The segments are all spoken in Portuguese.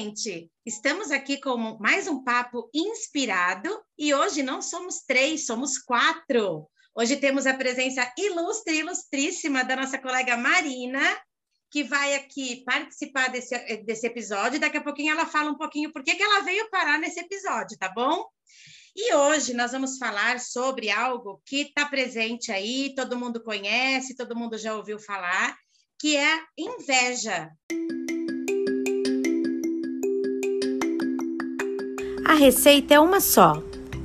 gente? Estamos aqui com mais um papo inspirado e hoje não somos três, somos quatro. Hoje temos a presença ilustre, ilustríssima da nossa colega Marina, que vai aqui participar desse, desse episódio. Daqui a pouquinho ela fala um pouquinho por que ela veio parar nesse episódio, tá bom? E hoje nós vamos falar sobre algo que está presente aí, todo mundo conhece, todo mundo já ouviu falar, que é inveja. A receita é uma só: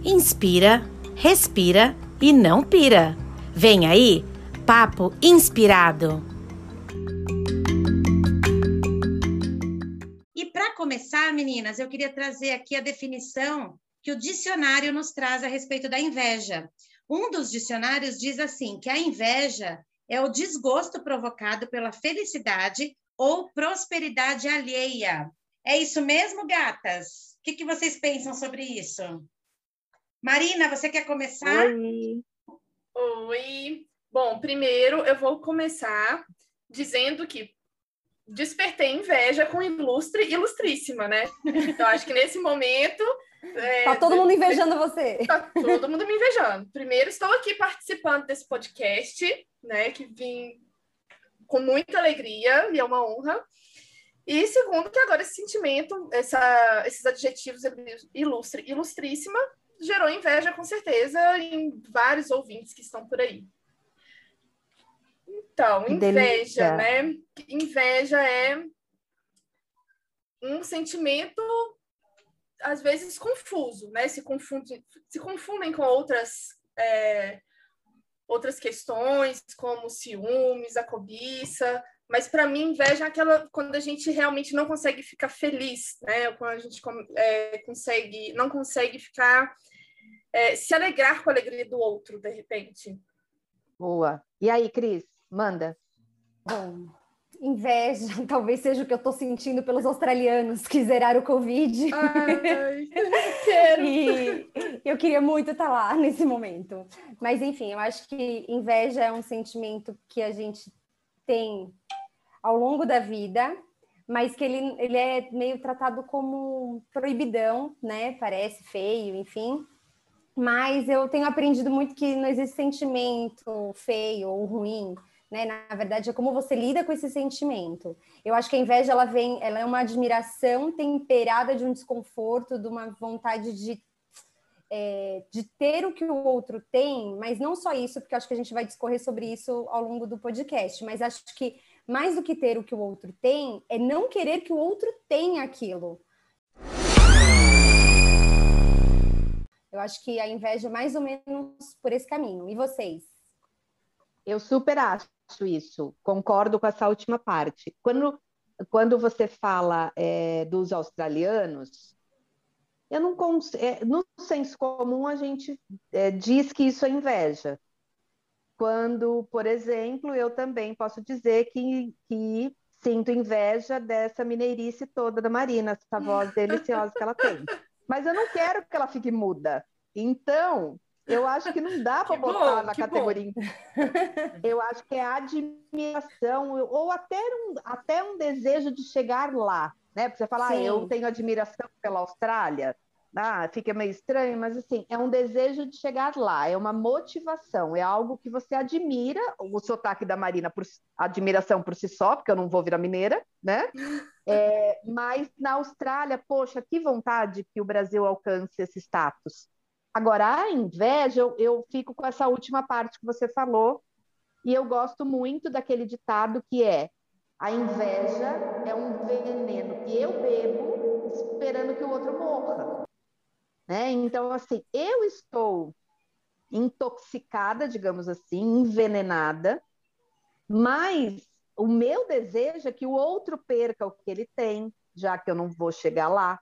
inspira, respira e não pira. Vem aí, papo inspirado. E para começar, meninas, eu queria trazer aqui a definição que o dicionário nos traz a respeito da inveja. Um dos dicionários diz assim: que a inveja é o desgosto provocado pela felicidade ou prosperidade alheia. É isso mesmo, gatas? O que, que vocês pensam sobre isso? Marina, você quer começar? Oi. Oi. Bom, primeiro eu vou começar dizendo que despertei inveja com ilustre ilustríssima, né? Então, acho que nesse momento é, tá todo mundo invejando você. Tá todo mundo me invejando. Primeiro, estou aqui participando desse podcast, né? Que vim com muita alegria e é uma honra. E segundo, que agora esse sentimento, essa, esses adjetivos ilustre, ilustríssima, gerou inveja, com certeza, em vários ouvintes que estão por aí. Então, inveja, né? Inveja é um sentimento às vezes confuso, né? Se confunde, se confundem com outras é, outras questões, como ciúmes, a cobiça. Mas para mim, inveja é aquela quando a gente realmente não consegue ficar feliz, né? Quando a gente é, consegue, não consegue ficar é, se alegrar com a alegria do outro, de repente. Boa. E aí, Cris, manda. Bom, inveja, talvez seja o que eu estou sentindo pelos australianos que zeraram o Covid. Ai, quero. e eu queria muito estar lá nesse momento. Mas, enfim, eu acho que inveja é um sentimento que a gente tem ao longo da vida, mas que ele, ele é meio tratado como proibidão, né? Parece feio, enfim. Mas eu tenho aprendido muito que não existe sentimento feio ou ruim né? Na verdade, é como você lida com esse sentimento. Eu acho que a inveja ela vem, ela é uma admiração temperada de um desconforto, de uma vontade de é, de ter o que o outro tem, mas não só isso, porque acho que a gente vai discorrer sobre isso ao longo do podcast, mas acho que mais do que ter o que o outro tem, é não querer que o outro tenha aquilo. Eu acho que a inveja é mais ou menos por esse caminho. E vocês? Eu super acho isso, concordo com essa última parte. Quando, quando você fala é, dos australianos, eu não é, no senso comum a gente é, diz que isso é inveja. Quando, por exemplo, eu também posso dizer que, que sinto inveja dessa mineirice toda da Marina, essa voz deliciosa que ela tem. Mas eu não quero que ela fique muda. Então, eu acho que não dá para botar bom, na categoria. Bom. Eu acho que é admiração, ou até um, até um desejo de chegar lá, né? Porque você fala, ah, eu tenho admiração pela Austrália. Ah, fica meio estranho, mas assim, é um desejo de chegar lá, é uma motivação, é algo que você admira, o sotaque da Marina, por admiração por si só, porque eu não vou virar mineira, né? É, mas na Austrália, poxa, que vontade que o Brasil alcance esse status. Agora, a inveja, eu, eu fico com essa última parte que você falou, e eu gosto muito daquele ditado que é: a inveja é um veneno que eu bebo esperando que o outro morra. Né? Então, assim, eu estou intoxicada, digamos assim, envenenada, mas o meu desejo é que o outro perca o que ele tem, já que eu não vou chegar lá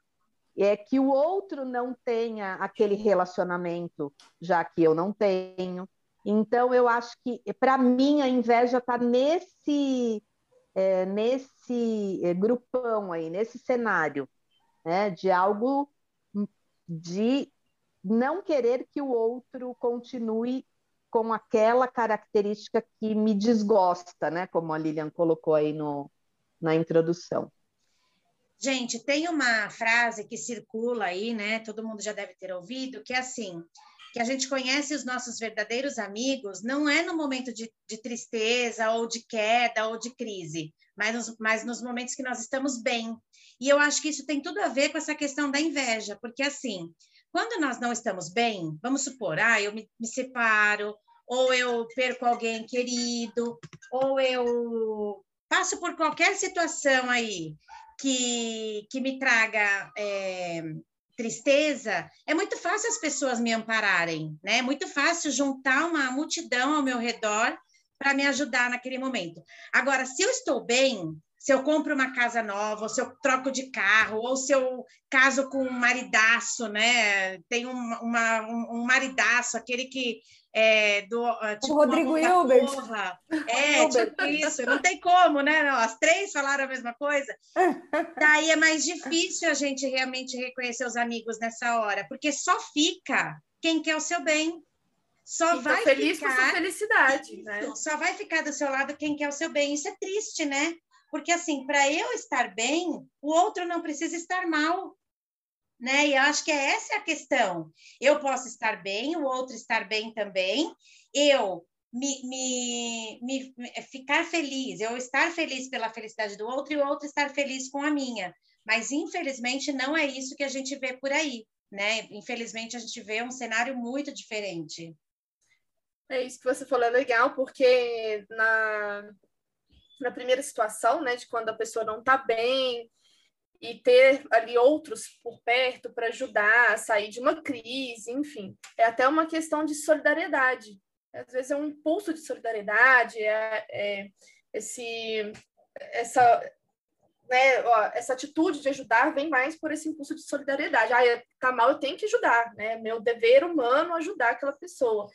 é que o outro não tenha aquele relacionamento, já que eu não tenho. Então, eu acho que, para mim, a inveja está nesse, é, nesse é, grupão aí, nesse cenário, né, de algo de não querer que o outro continue com aquela característica que me desgosta, né, como a Lilian colocou aí no, na introdução. Gente, tem uma frase que circula aí, né? Todo mundo já deve ter ouvido, que é assim: que a gente conhece os nossos verdadeiros amigos não é no momento de, de tristeza ou de queda ou de crise, mas nos, mas nos momentos que nós estamos bem. E eu acho que isso tem tudo a ver com essa questão da inveja, porque assim, quando nós não estamos bem, vamos supor, ah, eu me, me separo, ou eu perco alguém querido, ou eu passo por qualquer situação aí que, que me traga é, tristeza, é muito fácil as pessoas me ampararem, né? É muito fácil juntar uma multidão ao meu redor para me ajudar naquele momento. Agora, se eu estou bem, se eu compro uma casa nova, ou se eu troco de carro, ou se eu caso com um maridaço, né? Tem um, uma, um, um maridaço, aquele que é, do ah, tipo, o Rodrigo Hilbert. É, tipo isso, não tem como, né? Não, as três falaram a mesma coisa. Daí é mais difícil a gente realmente reconhecer os amigos nessa hora, porque só fica quem quer o seu bem. Só vai feliz ficar, com sua felicidade, né? Só vai ficar do seu lado quem quer o seu bem. Isso é triste, né? Porque assim, para eu estar bem, o outro não precisa estar mal né? E acho que é essa é a questão. Eu posso estar bem, o outro estar bem também. Eu me, me, me, ficar feliz, eu estar feliz pela felicidade do outro e o outro estar feliz com a minha. Mas infelizmente não é isso que a gente vê por aí, né? Infelizmente a gente vê um cenário muito diferente. É isso que você falou é legal, porque na, na primeira situação, né, de quando a pessoa não está bem, e ter ali outros por perto para ajudar a sair de uma crise, enfim. É até uma questão de solidariedade. Às vezes é um impulso de solidariedade, é, é esse, essa, né, ó, essa atitude de ajudar vem mais por esse impulso de solidariedade. Ah, tá mal, eu tenho que ajudar, né? Meu dever humano ajudar aquela pessoa.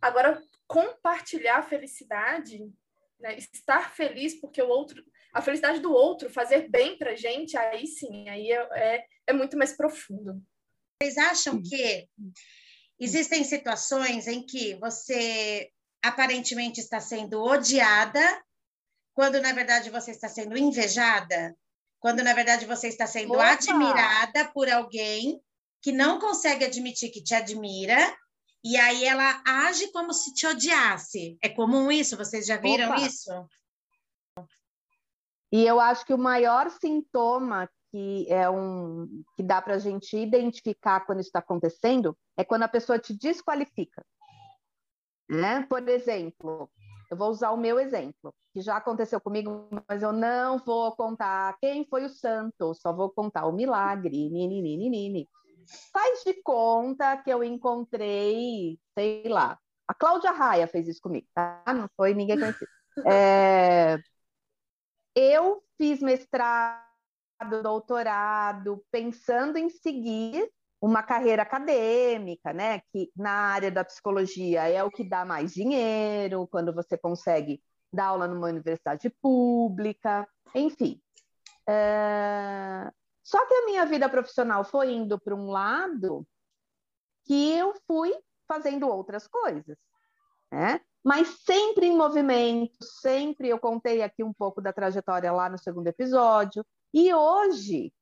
Agora, compartilhar a felicidade, né? estar feliz porque o outro a felicidade do outro, fazer bem para gente, aí sim, aí é, é, é muito mais profundo. Vocês acham que existem situações em que você aparentemente está sendo odiada, quando na verdade você está sendo invejada? Quando na verdade você está sendo Opa! admirada por alguém que não consegue admitir que te admira, e aí ela age como se te odiasse. É comum isso? Vocês já viram Opa! isso? E eu acho que o maior sintoma que é um que dá para a gente identificar quando está acontecendo é quando a pessoa te desqualifica. Né? Por exemplo, eu vou usar o meu exemplo, que já aconteceu comigo, mas eu não vou contar quem foi o santo, só vou contar o milagre. Nini, Faz de conta que eu encontrei, sei lá, a Cláudia Raia fez isso comigo, tá? Não foi ninguém conhecido. É, eu fiz mestrado, doutorado, pensando em seguir uma carreira acadêmica, né? Que na área da psicologia é o que dá mais dinheiro, quando você consegue dar aula numa universidade pública, enfim. É... Só que a minha vida profissional foi indo para um lado que eu fui fazendo outras coisas, né? Mas sempre em movimento, sempre eu contei aqui um pouco da trajetória lá no segundo episódio. E hoje,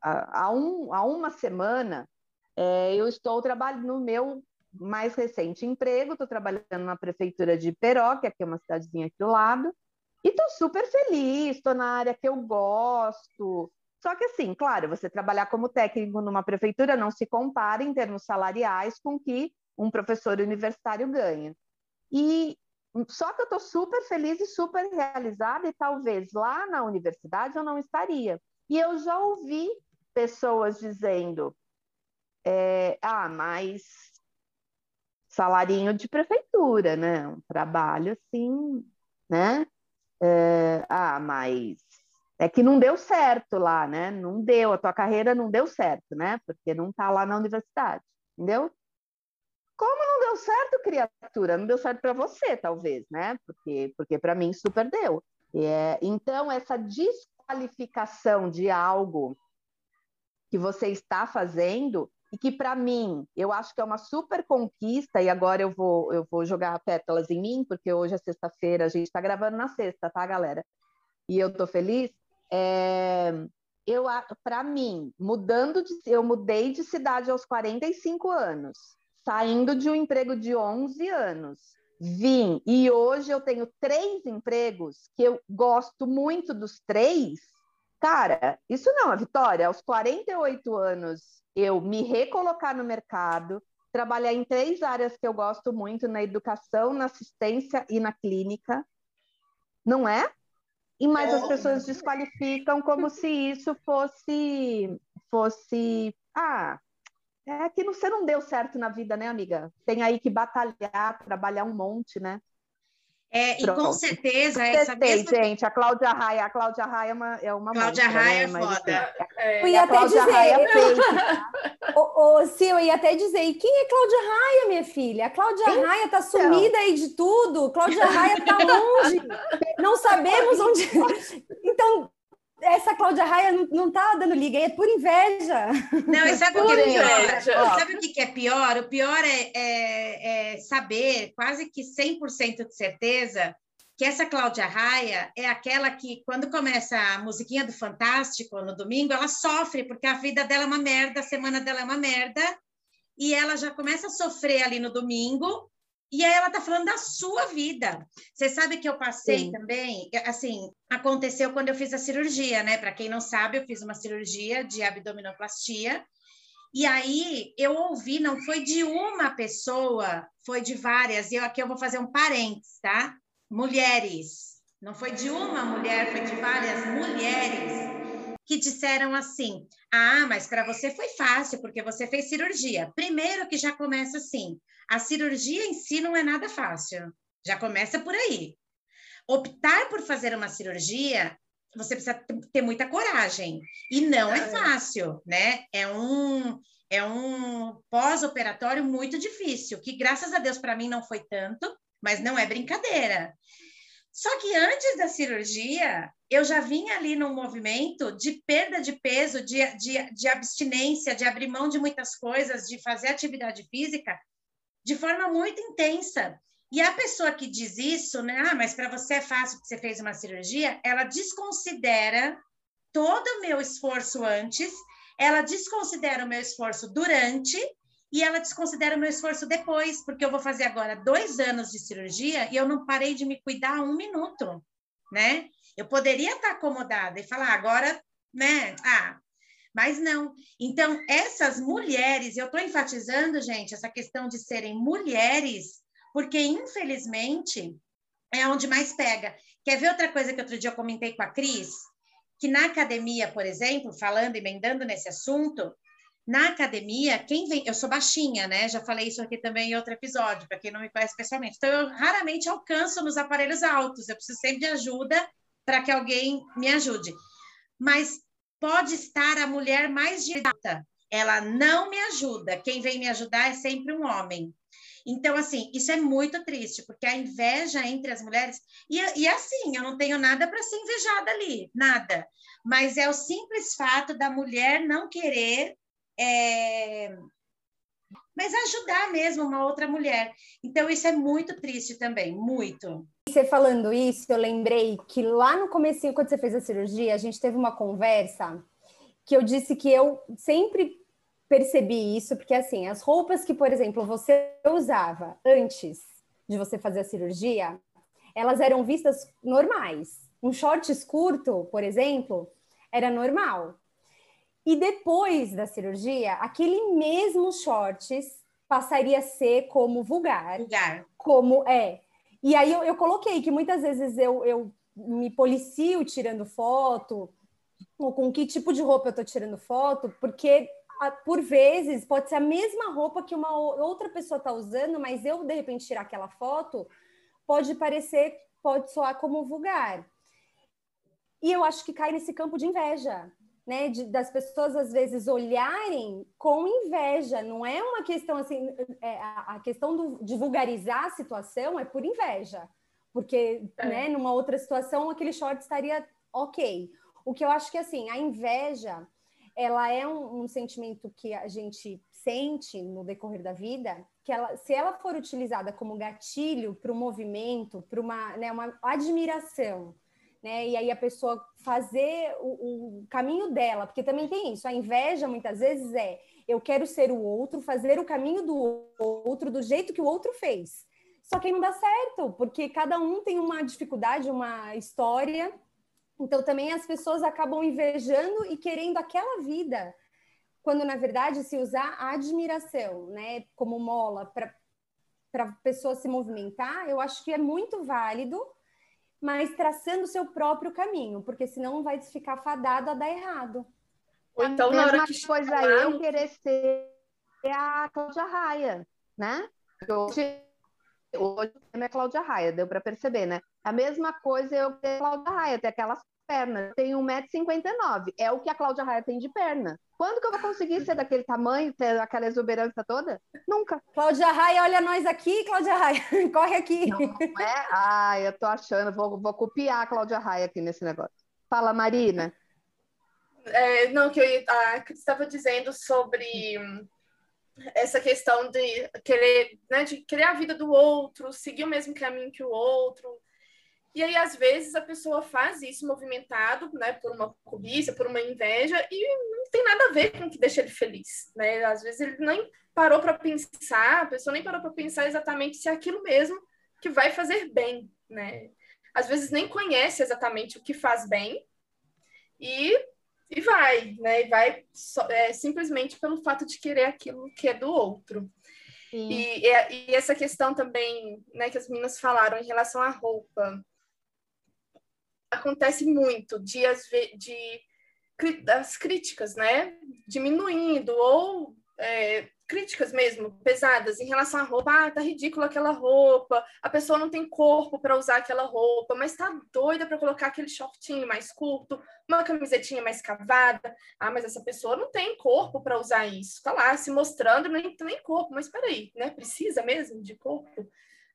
há, um, há uma semana, é, eu estou trabalhando no meu mais recente emprego, estou trabalhando na prefeitura de Peróquia, que é uma cidadezinha aqui do lado, e estou super feliz, estou na área que eu gosto. Só que assim, claro, você trabalhar como técnico numa prefeitura não se compara em termos salariais com que um professor universitário ganha. E só que eu estou super feliz e super realizada, e talvez lá na universidade eu não estaria. E eu já ouvi pessoas dizendo: é, ah, mas salarinho de prefeitura, né? Um trabalho assim, né? É, ah, mas é que não deu certo lá, né? Não deu, a tua carreira não deu certo, né? Porque não está lá na universidade, entendeu? Como não deu certo, criatura? Não deu certo para você, talvez, né? Porque, porque para mim super deu. É, então, essa desqualificação de algo que você está fazendo e que para mim eu acho que é uma super conquista e agora eu vou eu vou jogar pétalas em mim porque hoje é sexta-feira a gente está gravando na sexta tá galera e eu tô feliz é, eu para mim, mudando de, eu mudei de cidade aos 45 anos, saindo de um emprego de 11 anos. Vim e hoje eu tenho três empregos que eu gosto muito dos três. Cara, isso não é vitória. Aos 48 anos, eu me recolocar no mercado, trabalhar em três áreas que eu gosto muito, na educação, na assistência e na clínica. Não é? E mais as pessoas desqualificam como se isso fosse fosse ah, é que você não deu certo na vida, né, amiga? Tem aí que batalhar, trabalhar um monte, né? É, e com certeza essa mesma... gente, a Cláudia Raia, a Cláudia Raia é uma, é uma Cláudia montra, Raia né? é foda. É, eu ia até Cláudia dizer, Raia é fake, tá? ô, ô, sim, eu ia até dizer, e quem é Cláudia Raia, minha filha? A Cláudia então... Raia tá sumida aí de tudo, Cláudia Raia tá longe, não sabemos onde... Então, essa Cláudia Raia não, não tá dando liga, é por inveja. Não, e sabe o que é pior? Sabe o que é pior? O pior é, é, é saber, quase que 100% de certeza, que essa Cláudia Raia é aquela que, quando começa a musiquinha do Fantástico no domingo, ela sofre, porque a vida dela é uma merda, a semana dela é uma merda, e ela já começa a sofrer ali no domingo, e aí ela tá falando da sua vida. Você sabe que eu passei Sim. também, assim, aconteceu quando eu fiz a cirurgia, né? Para quem não sabe, eu fiz uma cirurgia de abdominoplastia. E aí eu ouvi, não foi de uma pessoa, foi de várias. E eu, aqui eu vou fazer um parênteses, tá? Mulheres. Não foi de uma mulher, foi de várias mulheres que disseram assim: "Ah, mas para você foi fácil porque você fez cirurgia". Primeiro que já começa assim: a cirurgia em si não é nada fácil. Já começa por aí. Optar por fazer uma cirurgia, você precisa ter muita coragem. E não é, é fácil, né? É um é um pós-operatório muito difícil, que graças a Deus para mim não foi tanto, mas não é brincadeira. Só que antes da cirurgia, eu já vinha ali num movimento de perda de peso, de, de, de abstinência, de abrir mão de muitas coisas, de fazer atividade física, de forma muito intensa. E a pessoa que diz isso, né? Ah, mas para você é fácil porque você fez uma cirurgia, ela desconsidera todo o meu esforço antes, ela desconsidera o meu esforço durante e ela desconsidera o meu esforço depois, porque eu vou fazer agora dois anos de cirurgia e eu não parei de me cuidar um minuto, né? Eu poderia estar acomodada e falar, agora, né? Ah, mas não. Então, essas mulheres, eu estou enfatizando, gente, essa questão de serem mulheres, porque, infelizmente, é onde mais pega. Quer ver outra coisa que outro dia eu comentei com a Cris? Que na academia, por exemplo, falando, emendando nesse assunto, na academia, quem vem. Eu sou baixinha, né? Já falei isso aqui também em outro episódio, para quem não me conhece pessoalmente. Então, eu raramente alcanço nos aparelhos altos. Eu preciso sempre de ajuda para que alguém me ajude. Mas pode estar a mulher mais direta. Ela não me ajuda. Quem vem me ajudar é sempre um homem. Então, assim, isso é muito triste, porque a inveja entre as mulheres. E, e assim, eu não tenho nada para ser invejada ali, nada. Mas é o simples fato da mulher não querer. É... Mas ajudar mesmo uma outra mulher. Então, isso é muito triste também, muito. Você falando isso, eu lembrei que lá no começo, quando você fez a cirurgia, a gente teve uma conversa que eu disse que eu sempre percebi isso, porque assim, as roupas que, por exemplo, você usava antes de você fazer a cirurgia, elas eram vistas normais. Um shorts curto, por exemplo, era normal. E depois da cirurgia, aquele mesmo shorts passaria a ser como vulgar. Vulgar. Como é. E aí eu, eu coloquei que muitas vezes eu, eu me policio tirando foto, ou com que tipo de roupa eu estou tirando foto, porque por vezes pode ser a mesma roupa que uma outra pessoa está usando, mas eu de repente tirar aquela foto pode parecer, pode soar como vulgar. E eu acho que cai nesse campo de inveja, né? De, das pessoas às vezes olharem com inveja. Não é uma questão assim, é, a, questão do, de vulgarizar a situação é por inveja, porque, é. né? Numa outra situação aquele short estaria ok. O que eu acho que assim, a inveja, ela é um, um sentimento que a gente sente no decorrer da vida, que ela, se ela for utilizada como gatilho para o movimento, para uma, né, uma admiração né? E aí a pessoa fazer o, o caminho dela, porque também tem isso. A inveja muitas vezes é eu quero ser o outro, fazer o caminho do outro do jeito que o outro fez. Só que não dá certo, porque cada um tem uma dificuldade, uma história. Então também as pessoas acabam invejando e querendo aquela vida, quando na verdade se usar a admiração, né, como mola para para a pessoa se movimentar, eu acho que é muito válido, mas traçando o seu próprio caminho, porque senão vai ficar fadado a dar errado. Ou então, na hora que coisa eu querer ser a Cláudia Raia, né? Hoje, hoje o tema é Cláudia Raia, deu para perceber, né? A mesma coisa eu ter Cláudia Raia, ter aquelas pernas. Tem 1,59m. É o que a Cláudia Raia tem de perna. Quando que eu vou conseguir ser daquele tamanho, ter aquela exuberância toda? Nunca. Cláudia Raia, olha nós aqui, Cláudia Raia. Corre aqui. Não, não é? Ai, eu tô achando, vou, vou copiar a Cláudia Raia aqui nesse negócio. Fala, Marina. É, não, que eu a Cris estava dizendo sobre essa questão de querer, né, de querer a vida do outro, seguir o mesmo caminho que o outro. E aí, às vezes, a pessoa faz isso movimentado, né, por uma cobiça, por uma inveja, e não tem nada a ver com o que deixa ele feliz, né? Às vezes ele nem parou para pensar, a pessoa nem parou para pensar exatamente se é aquilo mesmo que vai fazer bem, né? Às vezes nem conhece exatamente o que faz bem e e vai, né? E vai é, simplesmente pelo fato de querer aquilo que é do outro. E, e, e, essa questão também, né, que as meninas falaram em relação à roupa, acontece muito de, de, das críticas, né, diminuindo ou é, críticas mesmo, pesadas, em relação à roupa. Ah, tá ridícula aquela roupa, a pessoa não tem corpo para usar aquela roupa, mas tá doida para colocar aquele shortinho mais curto, uma camisetinha mais cavada. Ah, mas essa pessoa não tem corpo para usar isso. Tá lá se mostrando, nem tem corpo, mas peraí, né? Precisa mesmo de corpo?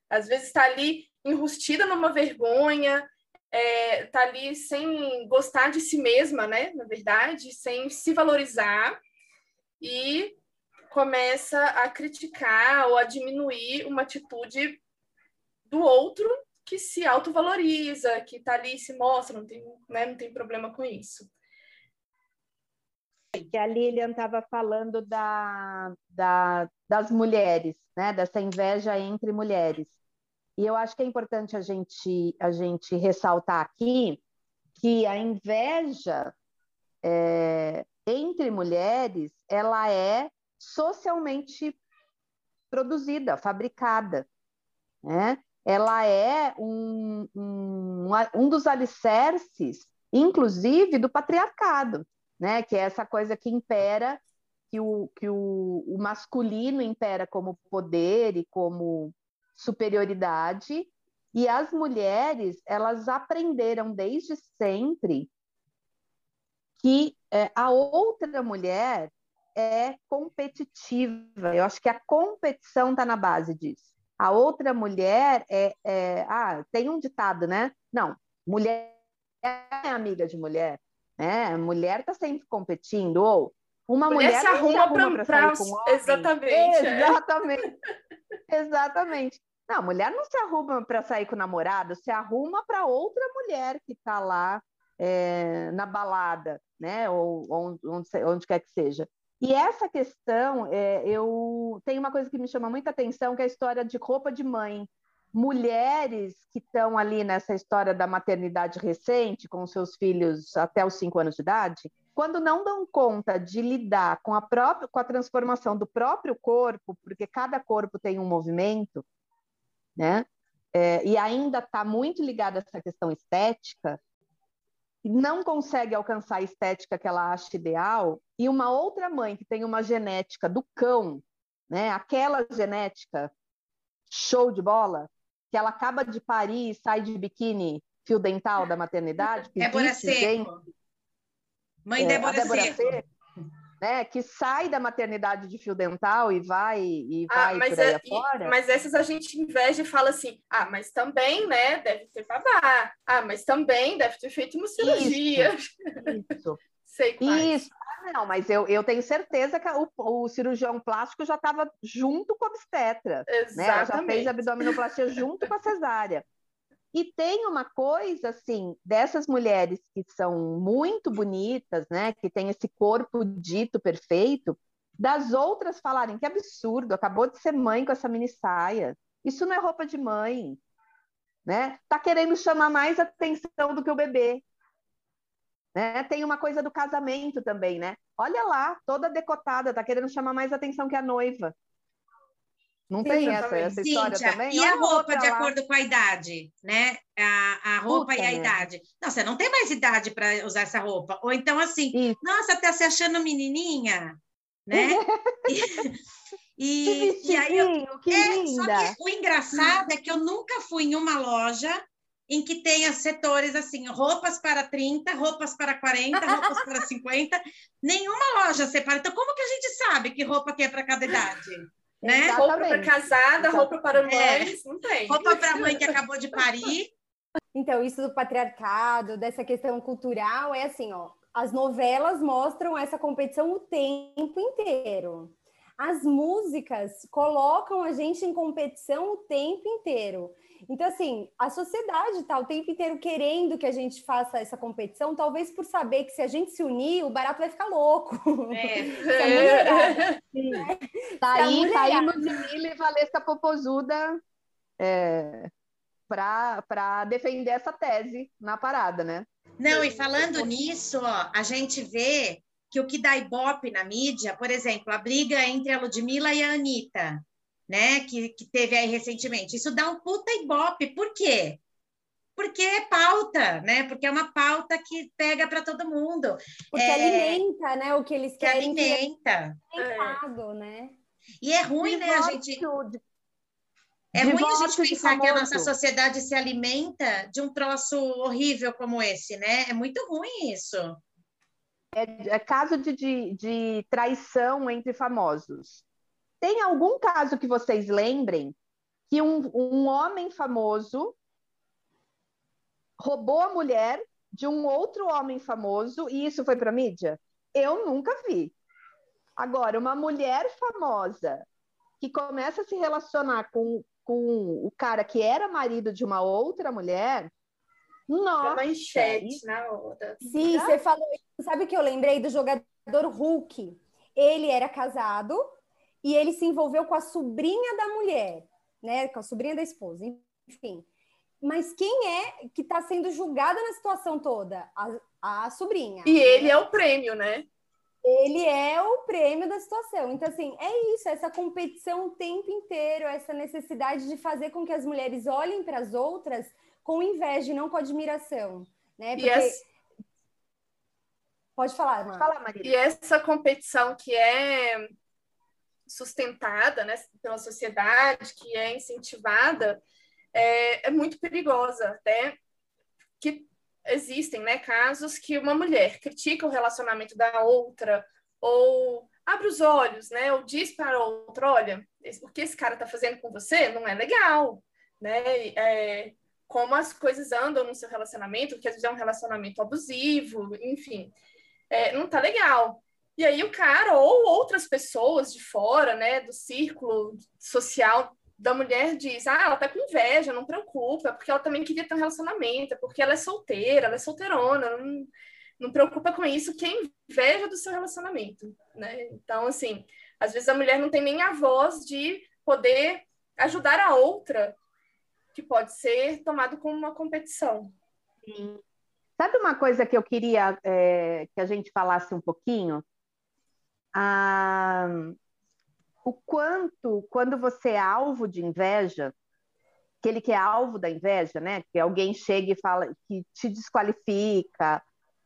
Às vezes está ali enrustida numa vergonha, é, tá ali sem gostar de si mesma, né? Na verdade, sem se valorizar e começa a criticar ou a diminuir uma atitude do outro que se autovaloriza, que está ali se mostra, não tem, né, não tem problema com isso. Que a Lilian estava falando da, da, das mulheres, né, dessa inveja entre mulheres. E eu acho que é importante a gente, a gente ressaltar aqui que a inveja é, entre mulheres ela é socialmente produzida, fabricada. Né? Ela é um, um, um dos alicerces, inclusive, do patriarcado, né? que é essa coisa que impera, que o, que o, o masculino impera como poder e como superioridade, e as mulheres, elas aprenderam desde sempre que é, a outra mulher é competitiva. Eu acho que a competição está na base disso. A outra mulher é, é, Ah, tem um ditado, né? Não, mulher é amiga de mulher. Né? Mulher está sempre competindo. Ou uma mulher, mulher se arruma para sair com homem. Exatamente. É. Exatamente. Não, mulher não se arruma para sair com o namorado, se arruma para outra mulher que está lá é, na balada, né? Ou, ou onde, onde, quer que seja. E essa questão, é, eu tem uma coisa que me chama muita atenção, que é a história de roupa de mãe. Mulheres que estão ali nessa história da maternidade recente, com seus filhos até os cinco anos de idade, quando não dão conta de lidar com a própria, com a transformação do próprio corpo, porque cada corpo tem um movimento, né? É, e ainda está muito ligada a essa questão estética, não consegue alcançar a estética que ela acha ideal, e uma outra mãe que tem uma genética do cão, né? Aquela genética show de bola, que ela acaba de parir e sai de biquíni fio dental da maternidade. Débora Seco. Gente, mãe é, Débora, Débora Seco. Seco né, que sai da maternidade de fio dental e vai e ah, vai por aí é, fora. Mas essas a gente inveja e fala assim: ah, mas também, né, deve ter babá. Ah, mas também deve ter feito uma cirurgia. Isso. isso. Sei quais. Isso. Ah, não, mas eu, eu tenho certeza que o, o cirurgião plástico já estava junto com a obstetra. Exatamente. Né? Já fez a abdominoplastia junto com a cesárea. E tem uma coisa assim, dessas mulheres que são muito bonitas, né, que tem esse corpo dito perfeito, das outras falarem que absurdo, acabou de ser mãe com essa mini saia. Isso não é roupa de mãe, né? Tá querendo chamar mais atenção do que o bebê. Né? Tem uma coisa do casamento também, né? Olha lá, toda decotada, tá querendo chamar mais atenção que a noiva. Não Sim, tem essa, essa história Cíntia, também? E a roupa de lá. acordo com a idade, né? A, a roupa Puta e a idade. Não, você não tem mais idade para usar essa roupa. Ou então assim, Isso. nossa, tá se achando menininha, né? e, e, e aí eu, que é, linda. Só que o engraçado é que eu nunca fui em uma loja em que tenha setores assim, roupas para 30, roupas para 40, roupas para 50, nenhuma loja separa. Então, como que a gente sabe que roupa que é para cada idade? Né? Roupa para casada, roupa para mães, é. não tem. Roupa para mãe que acabou de parir. Então, isso do patriarcado, dessa questão cultural, é assim, ó. As novelas mostram essa competição o tempo inteiro. As músicas colocam a gente em competição o tempo inteiro. Então, assim, a sociedade está o tempo inteiro querendo que a gente faça essa competição, talvez por saber que se a gente se unir, o barato vai ficar louco. É. mulherada, Tá aí, tá aí Ludmilla e Valesca Popozuda é, para defender essa tese na parada, né? Não, e falando nisso, ó, a gente vê que o que dá ibope na mídia, por exemplo, a briga entre a Ludmilla e a Anitta, né, que, que teve aí recentemente. Isso dá um puta ibope. Por quê? Porque é pauta, né? Porque é uma pauta que pega para todo mundo. Porque é... alimenta, né? O que eles que querem. Alimenta. Que é. né? E é ruim, né, a gente. É ruim a gente pensar que a nossa sociedade se alimenta de um troço horrível como esse, né? É muito ruim isso. É, é caso de, de, de traição entre famosos. Tem algum caso que vocês lembrem que um, um homem famoso roubou a mulher de um outro homem famoso e isso foi para mídia? Eu nunca vi. Agora, uma mulher famosa que começa a se relacionar com, com o cara que era marido de uma outra mulher, nossa! Manchete na outra. Sim, você falou isso. Sabe que eu lembrei do jogador Hulk? Ele era casado e ele se envolveu com a sobrinha da mulher, né? Com a sobrinha da esposa, enfim. Mas quem é que está sendo julgada na situação toda? A, a sobrinha. E ele é o prêmio, né? Ele é o prêmio da situação. Então, assim, é isso, essa competição o tempo inteiro, essa necessidade de fazer com que as mulheres olhem para as outras com inveja e não com admiração. Né? Porque... Essa... Pode falar, Pode falar, Maria. E essa competição que é sustentada né, pela sociedade, que é incentivada, é, é muito perigosa. Até que existem né, casos que uma mulher critica o relacionamento da outra, ou abre os olhos, né, ou diz para outra, olha, o que esse cara está fazendo com você não é legal, né? É, como as coisas andam no seu relacionamento, que às vezes é um relacionamento abusivo, enfim, é, não tá legal. E aí o cara ou outras pessoas de fora, né, do círculo social da mulher diz: "Ah, ela tá com inveja, não preocupa, porque ela também queria ter um relacionamento, porque ela é solteira, ela é solteirona, não, não preocupa com isso, que é inveja do seu relacionamento", né? Então, assim, às vezes a mulher não tem nem a voz de poder ajudar a outra, que pode ser tomado como uma competição. Sim. Sabe uma coisa que eu queria é, que a gente falasse um pouquinho? Ah, o quanto, quando você é alvo de inveja, aquele que é alvo da inveja, né? Que alguém chega e fala que te desqualifica,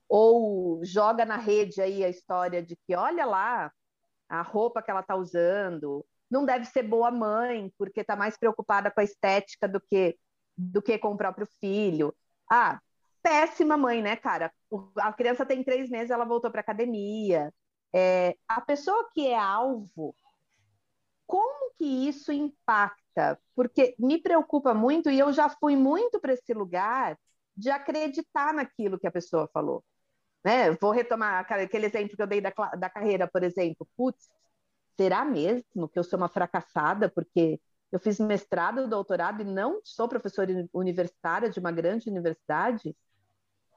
ou joga na rede aí a história de que olha lá a roupa que ela está usando, não deve ser boa mãe, porque está mais preocupada com a estética do que do que com o próprio filho. Ah, péssima mãe, né, cara? A criança tem três meses, ela voltou para academia. É, a pessoa que é alvo, como que isso impacta? Porque me preocupa muito e eu já fui muito para esse lugar de acreditar naquilo que a pessoa falou. Né? Vou retomar aquele exemplo que eu dei da, da carreira, por exemplo. Putz, será mesmo que eu sou uma fracassada porque eu fiz mestrado, doutorado e não sou professora universitária de uma grande universidade,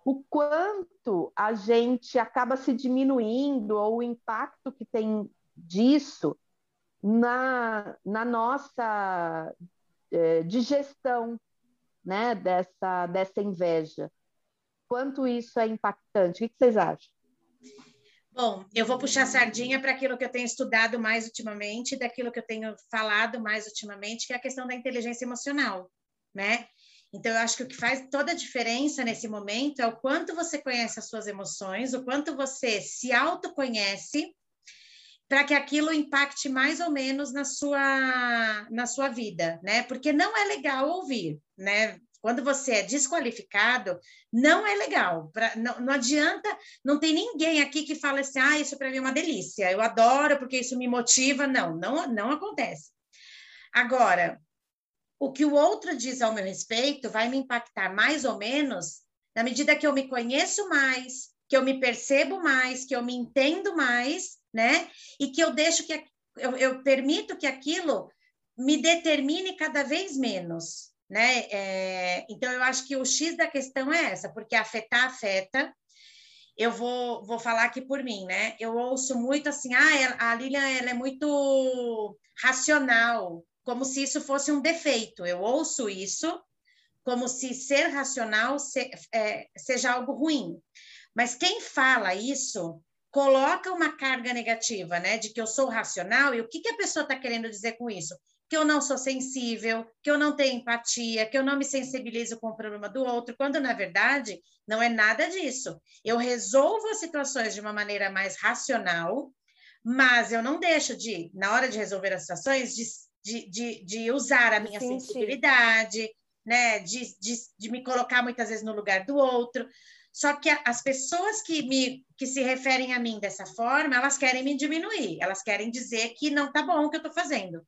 o quanto a gente acaba se diminuindo ou o impacto que tem disso na, na nossa é, digestão né, dessa, dessa inveja. Quanto isso é impactante? O que vocês acham? Bom, eu vou puxar sardinha para aquilo que eu tenho estudado mais ultimamente, daquilo que eu tenho falado mais ultimamente, que é a questão da inteligência emocional, né? Então, eu acho que o que faz toda a diferença nesse momento é o quanto você conhece as suas emoções, o quanto você se autoconhece, para que aquilo impacte mais ou menos na sua, na sua vida, né? Porque não é legal ouvir, né? Quando você é desqualificado, não é legal. Pra, não, não adianta, não tem ninguém aqui que fala assim, ah, isso para mim é uma delícia, eu adoro porque isso me motiva. Não, não, não acontece. Agora, o que o outro diz ao meu respeito vai me impactar mais ou menos na medida que eu me conheço mais, que eu me percebo mais, que eu me entendo mais, né? E que eu deixo que eu, eu permito que aquilo me determine cada vez menos né? É, então, eu acho que o X da questão é essa, porque afetar afeta. Eu vou, vou falar aqui por mim, né? Eu ouço muito assim, ah, a Lilian ela é muito racional, como se isso fosse um defeito. Eu ouço isso como se ser racional se, é, seja algo ruim. Mas quem fala isso coloca uma carga negativa, né? De que eu sou racional, e o que, que a pessoa está querendo dizer com isso? que eu não sou sensível, que eu não tenho empatia, que eu não me sensibilizo com o problema do outro, quando na verdade não é nada disso. Eu resolvo as situações de uma maneira mais racional, mas eu não deixo de, na hora de resolver as situações, de, de, de, de usar a minha Sentir. sensibilidade, né? De, de, de me colocar muitas vezes no lugar do outro. Só que as pessoas que me que se referem a mim dessa forma, elas querem me diminuir, elas querem dizer que não tá bom o que eu estou fazendo.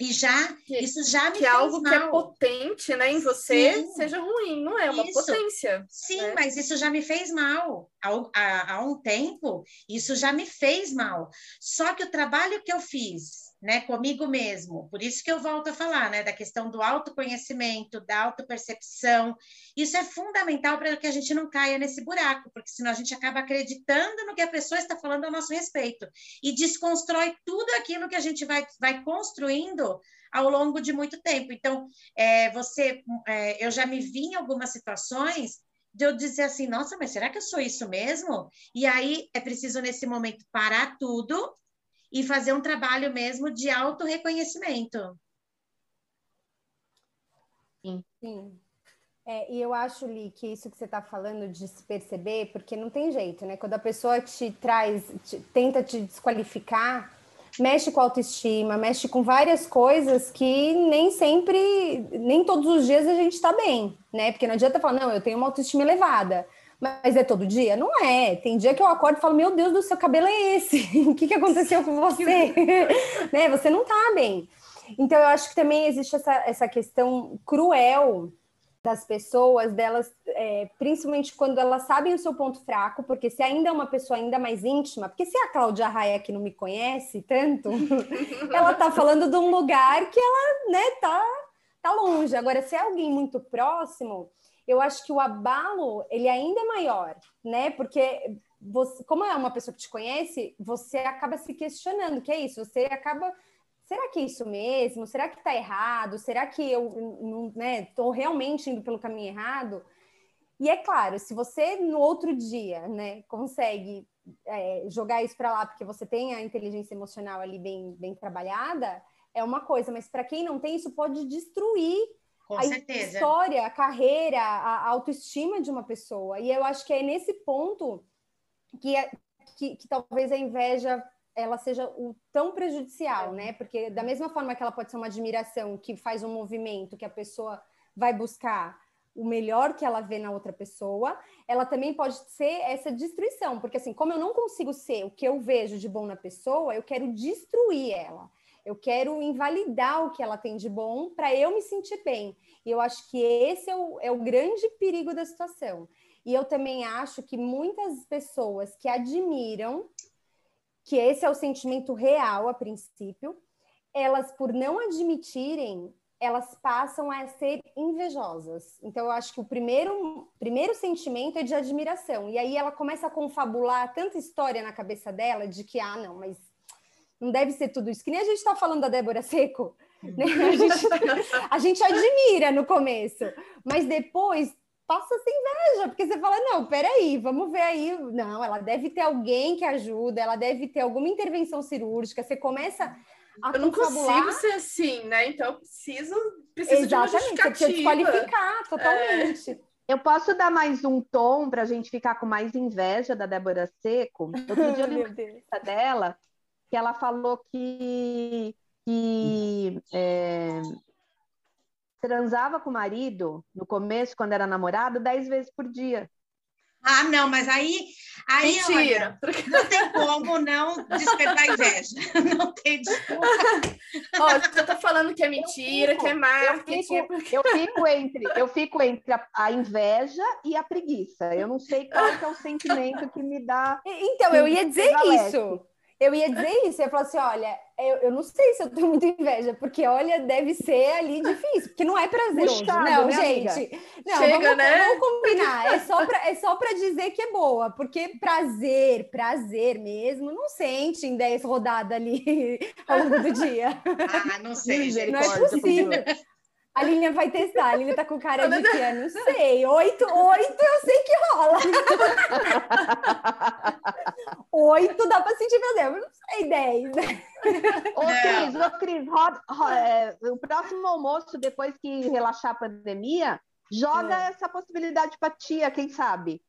E já, isso já me que algo mal. que é potente, né, em você Sim. seja ruim, não é uma isso. potência. Sim, né? mas isso já me fez mal. Há, há, há um tempo, isso já me fez mal. Só que o trabalho que eu fiz né, comigo mesmo. Por isso que eu volto a falar, né, da questão do autoconhecimento, da autopercepção. Isso é fundamental para que a gente não caia nesse buraco, porque senão a gente acaba acreditando no que a pessoa está falando a nosso respeito e desconstrói tudo aquilo que a gente vai, vai construindo ao longo de muito tempo. Então, é, você, é, eu já me vi em algumas situações de eu dizer assim, nossa, mas será que eu sou isso mesmo? E aí é preciso nesse momento parar tudo e fazer um trabalho mesmo de autorreconhecimento. Sim. Sim. É, e eu acho, Li, que isso que você está falando de se perceber, porque não tem jeito, né? Quando a pessoa te traz, te, tenta te desqualificar, mexe com a autoestima, mexe com várias coisas que nem sempre, nem todos os dias a gente está bem, né? Porque não adianta falar, não, eu tenho uma autoestima elevada. Mas é todo dia? Não é. Tem dia que eu acordo e falo, meu Deus do seu cabelo é esse? o que, que aconteceu com você? né? Você não tá bem. Então, eu acho que também existe essa, essa questão cruel das pessoas, delas, é, principalmente quando elas sabem o seu ponto fraco, porque se ainda é uma pessoa ainda mais íntima, porque se a Cláudia que não me conhece tanto, ela tá falando de um lugar que ela, né, tá, tá longe. Agora, se é alguém muito próximo, eu acho que o abalo ele ainda é maior, né? Porque você, como é uma pessoa que te conhece, você acaba se questionando, que é isso, você acaba será que é isso mesmo? Será que está errado? Será que eu estou né, realmente indo pelo caminho errado? E é claro, se você no outro dia né, consegue é, jogar isso para lá porque você tem a inteligência emocional ali bem, bem trabalhada, é uma coisa, mas para quem não tem, isso pode destruir com a certeza. história, a carreira, a autoestima de uma pessoa. E eu acho que é nesse ponto que, é, que, que talvez a inveja ela seja o tão prejudicial, né? Porque da mesma forma que ela pode ser uma admiração que faz um movimento que a pessoa vai buscar o melhor que ela vê na outra pessoa, ela também pode ser essa destruição, porque assim, como eu não consigo ser o que eu vejo de bom na pessoa, eu quero destruir ela. Eu quero invalidar o que ela tem de bom para eu me sentir bem. E eu acho que esse é o, é o grande perigo da situação. E eu também acho que muitas pessoas que admiram, que esse é o sentimento real a princípio, elas, por não admitirem, elas passam a ser invejosas. Então, eu acho que o primeiro, primeiro sentimento é de admiração. E aí ela começa a confabular tanta história na cabeça dela de que, ah, não, mas não deve ser tudo isso. Que nem a gente está falando da Débora Seco. Né? A, gente, a gente admira no começo, mas depois passa sem inveja, porque você fala, não, peraí, vamos ver aí. Não, ela deve ter alguém que ajuda, ela deve ter alguma intervenção cirúrgica. Você começa eu não consigo ser assim, né? Então eu preciso, preciso Exatamente, de uma você desqualificar é. totalmente. É. Eu posso dar mais um tom para a gente ficar com mais inveja da Débora Seco? Outro dia eu li uma dela que ela falou que, que é, transava com o marido no começo, quando era namorado, dez vezes por dia. Ah, não, mas aí, aí Mentira. Olha, não tem como não despertar inveja. Não tem desculpa. Ó, você tá falando que é mentira, fico, que é marketing. Eu fico, eu fico entre, eu fico entre a, a, inveja e a preguiça. Eu não sei qual é, é o sentimento que me dá. Então, eu ia dizer isso. Eu ia dizer isso, eu ia falar assim: olha, eu, eu não sei se eu tenho muita inveja, porque olha, deve ser ali difícil, porque não é prazeroso. Puxado, não, gente. Amiga? Não, Chega, vamos, né? vamos combinar. É só para é só dizer que é boa, porque prazer, prazer mesmo, não sente em 10 rodadas ali ao longo do dia. Ah, não sei. Não é possível. A Linha vai testar. A Linha tá com cara de que não sei. Oito, oito eu sei que rola. oito dá para sentir prazer, mas não sei, dez. Ô, Cris, ô, Cris, roda, roda, é, o próximo almoço, depois que relaxar a pandemia, joga é. essa possibilidade para tia, quem sabe?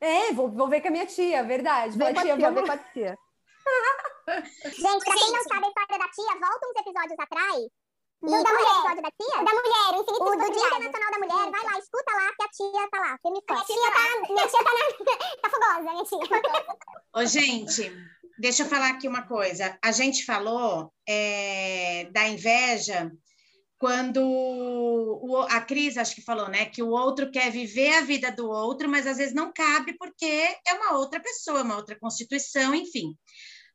É, vou, vou ver com a minha tia, verdade. Vem com a tia, vamos... ver com a tia. Gente, pra quem não sabe a história da tia, volta uns episódios atrás do da mulher. da tia? Da mulher, o, o do Dia Internacional da Mulher. Vai lá, escuta lá que a tia tá lá, firme Minha tia tá, minha tia tá, na, tá fogosa, minha tia. Ô, gente, deixa eu falar aqui uma coisa. A gente falou é, da inveja quando o, a Cris, acho que falou, né, que o outro quer viver a vida do outro, mas às vezes não cabe porque é uma outra pessoa, uma outra constituição, enfim.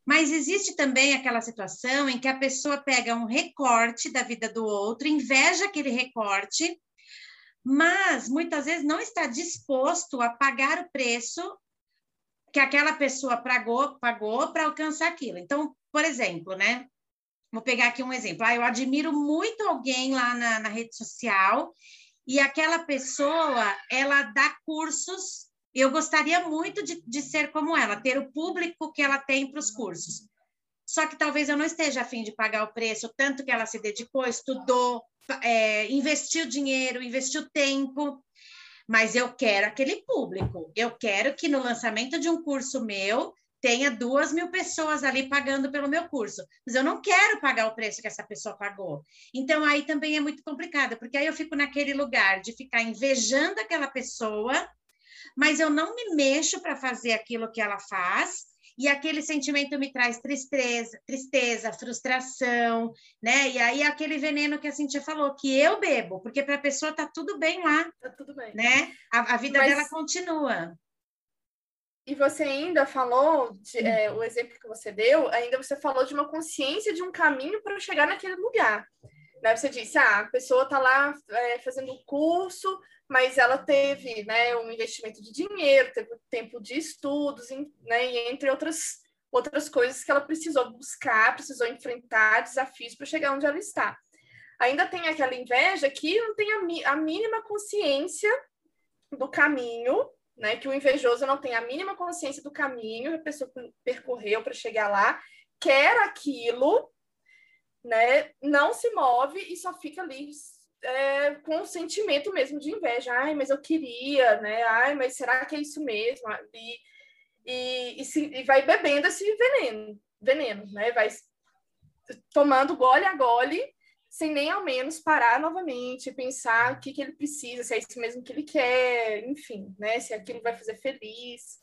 Mas existe também aquela situação em que a pessoa pega um recorte da vida do outro, inveja aquele recorte, mas muitas vezes não está disposto a pagar o preço que aquela pessoa pagou pagou para alcançar aquilo. Então, por exemplo, né? Vou pegar aqui um exemplo. Ah, eu admiro muito alguém lá na, na rede social e aquela pessoa ela dá cursos eu gostaria muito de, de ser como ela, ter o público que ela tem para os cursos. Só que talvez eu não esteja afim de pagar o preço, tanto que ela se dedicou, estudou, é, investiu dinheiro, investiu tempo, mas eu quero aquele público. Eu quero que no lançamento de um curso meu tenha duas mil pessoas ali pagando pelo meu curso, mas eu não quero pagar o preço que essa pessoa pagou. Então aí também é muito complicado, porque aí eu fico naquele lugar de ficar invejando aquela pessoa mas eu não me mexo para fazer aquilo que ela faz, e aquele sentimento me traz tristeza, tristeza, frustração, né? E aí aquele veneno que a Cintia falou, que eu bebo, porque para a pessoa tá tudo bem lá. Tá tudo bem. Né? A, a vida Mas... dela continua. E você ainda falou, de, é, o exemplo que você deu, ainda você falou de uma consciência de um caminho para chegar naquele lugar. Né? Você disse, ah, a pessoa está lá é, fazendo um curso, mas ela teve né, um investimento de dinheiro, teve tempo de estudos, né, entre outras, outras coisas que ela precisou buscar, precisou enfrentar desafios para chegar onde ela está. Ainda tem aquela inveja que não tem a, a mínima consciência do caminho, né, que o invejoso não tem a mínima consciência do caminho que a pessoa percorreu para chegar lá, quer aquilo, né, não se move e só fica ali é, com um sentimento mesmo de inveja. Ai, mas eu queria, né? Ai, mas será que é isso mesmo? E, e, e, se, e vai bebendo esse veneno, veneno, né? Vai tomando gole a gole, sem nem ao menos parar novamente, pensar o que, que ele precisa, se é isso mesmo que ele quer, enfim, né? Se aquilo vai fazer feliz.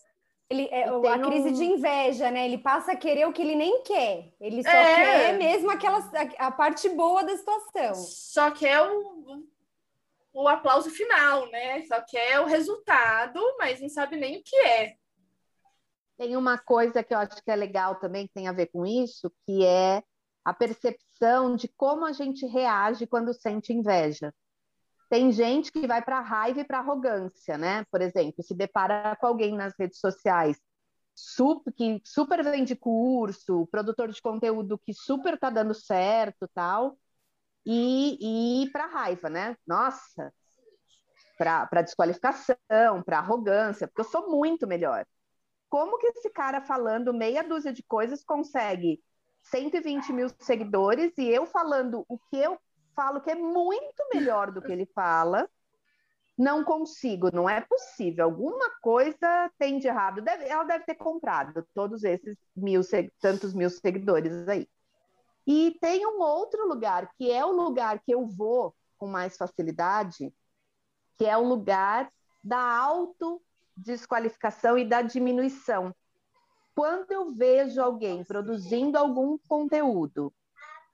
Ele, é, a crise um... de inveja, né? Ele passa a querer o que ele nem quer. Ele só é. quer mesmo aquela, a, a, parte boa da situação. Só quer o, o aplauso final, né? Só quer o resultado, mas não sabe nem o que é. Tem uma coisa que eu acho que é legal também, que tem a ver com isso, que é a percepção de como a gente reage quando sente inveja. Tem gente que vai para raiva e para arrogância, né? Por exemplo, se depara com alguém nas redes sociais super, que super vende curso, produtor de conteúdo que super está dando certo tal, e, e para raiva, né? Nossa, para desqualificação, para arrogância, porque eu sou muito melhor. Como que esse cara falando meia dúzia de coisas consegue 120 mil seguidores e eu falando o que eu falo que é muito melhor do que ele fala, não consigo, não é possível. Alguma coisa tem de errado. Deve, ela deve ter comprado todos esses mil, tantos mil seguidores aí. E tem um outro lugar, que é o lugar que eu vou com mais facilidade, que é o lugar da autodesqualificação e da diminuição. Quando eu vejo alguém produzindo algum conteúdo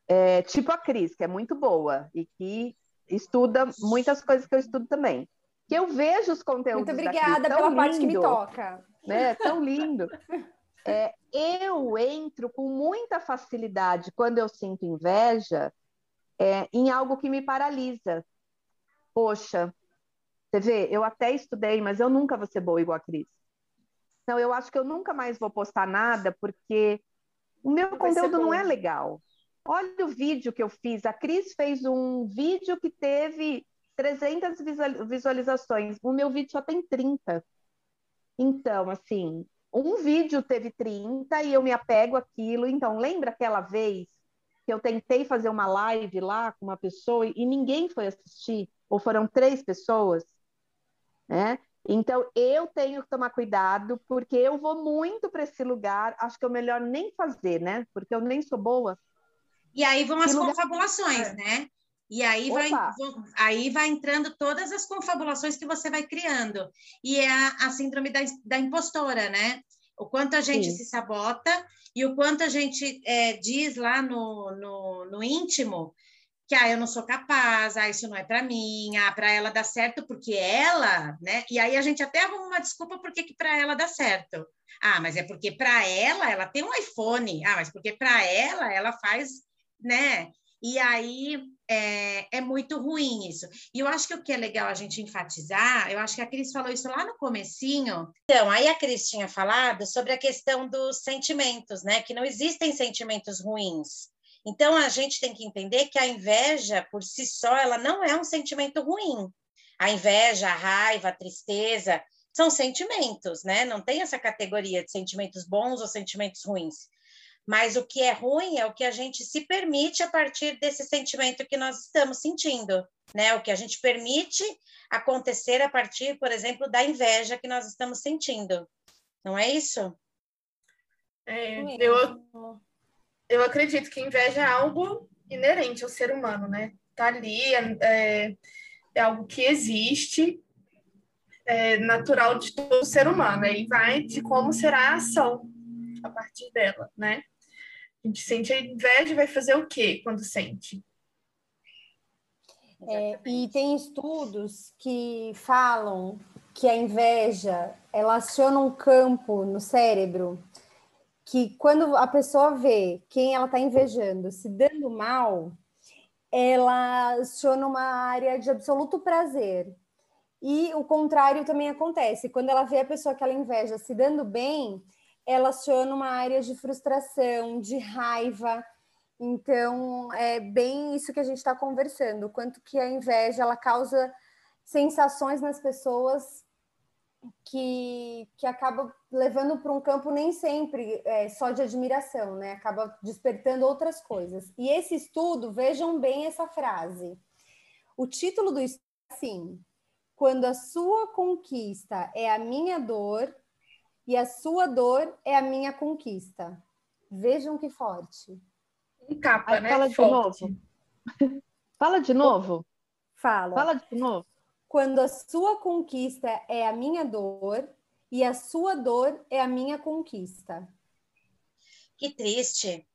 é, tipo a Cris, que é muito boa e que estuda muitas coisas que eu estudo também. Que eu vejo os conteúdos. Muito obrigada pela lindo, parte que me toca. Né? Tão lindo. É, eu entro com muita facilidade quando eu sinto inveja é, em algo que me paralisa. Poxa, você vê, eu até estudei, mas eu nunca vou ser boa igual a Cris. Então, eu acho que eu nunca mais vou postar nada porque o meu conteúdo não é legal. Olha o vídeo que eu fiz. A Cris fez um vídeo que teve 300 visualizações. O meu vídeo só tem 30. Então, assim, um vídeo teve 30 e eu me apego àquilo. Então, lembra aquela vez que eu tentei fazer uma live lá com uma pessoa e ninguém foi assistir? Ou foram três pessoas? Né? Então, eu tenho que tomar cuidado, porque eu vou muito para esse lugar. Acho que é melhor nem fazer, né? Porque eu nem sou boa. E aí vão as confabulações, é. né? E aí vai, aí vai entrando todas as confabulações que você vai criando. E é a, a síndrome da, da impostora, né? O quanto a gente Sim. se sabota e o quanto a gente é, diz lá no, no, no, íntimo que ah, eu não sou capaz, ah, isso não é para mim, ah, para ela dá certo porque ela, né? E aí a gente até arruma uma desculpa porque que para ela dá certo. Ah, mas é porque para ela ela tem um iPhone. Ah, mas porque para ela ela faz né? E aí é, é, muito ruim isso. E eu acho que o que é legal a gente enfatizar, eu acho que a Cris falou isso lá no comecinho. Então, aí a Cris tinha falado sobre a questão dos sentimentos, né? Que não existem sentimentos ruins. Então, a gente tem que entender que a inveja, por si só, ela não é um sentimento ruim. A inveja, a raiva, a tristeza, são sentimentos, né? Não tem essa categoria de sentimentos bons ou sentimentos ruins. Mas o que é ruim é o que a gente se permite a partir desse sentimento que nós estamos sentindo, né? O que a gente permite acontecer a partir, por exemplo, da inveja que nós estamos sentindo. Não é isso? É, eu, eu acredito que inveja é algo inerente ao ser humano, né? Tá ali, é, é, é algo que existe, é natural de todo ser humano, e vai de como será a ação a partir dela, né? A gente sente a inveja e vai fazer o quê quando sente? É, e tem estudos que falam que a inveja ela aciona um campo no cérebro que quando a pessoa vê quem ela está invejando se dando mal, ela aciona uma área de absoluto prazer. E o contrário também acontece. Quando ela vê a pessoa que ela inveja se dando bem, ela aciona uma área de frustração, de raiva. Então, é bem isso que a gente está conversando, quanto que a inveja ela causa sensações nas pessoas que, que acaba levando para um campo nem sempre é, só de admiração, né? Acaba despertando outras coisas. E esse estudo, vejam bem essa frase. O título do estudo é assim: quando a sua conquista é a minha dor, e a sua dor é a minha conquista. Vejam que forte. Um capa, Aí, né? Fala de forte. novo. fala de novo. Fala. Fala de novo. Quando a sua conquista é a minha dor e a sua dor é a minha conquista. Que triste.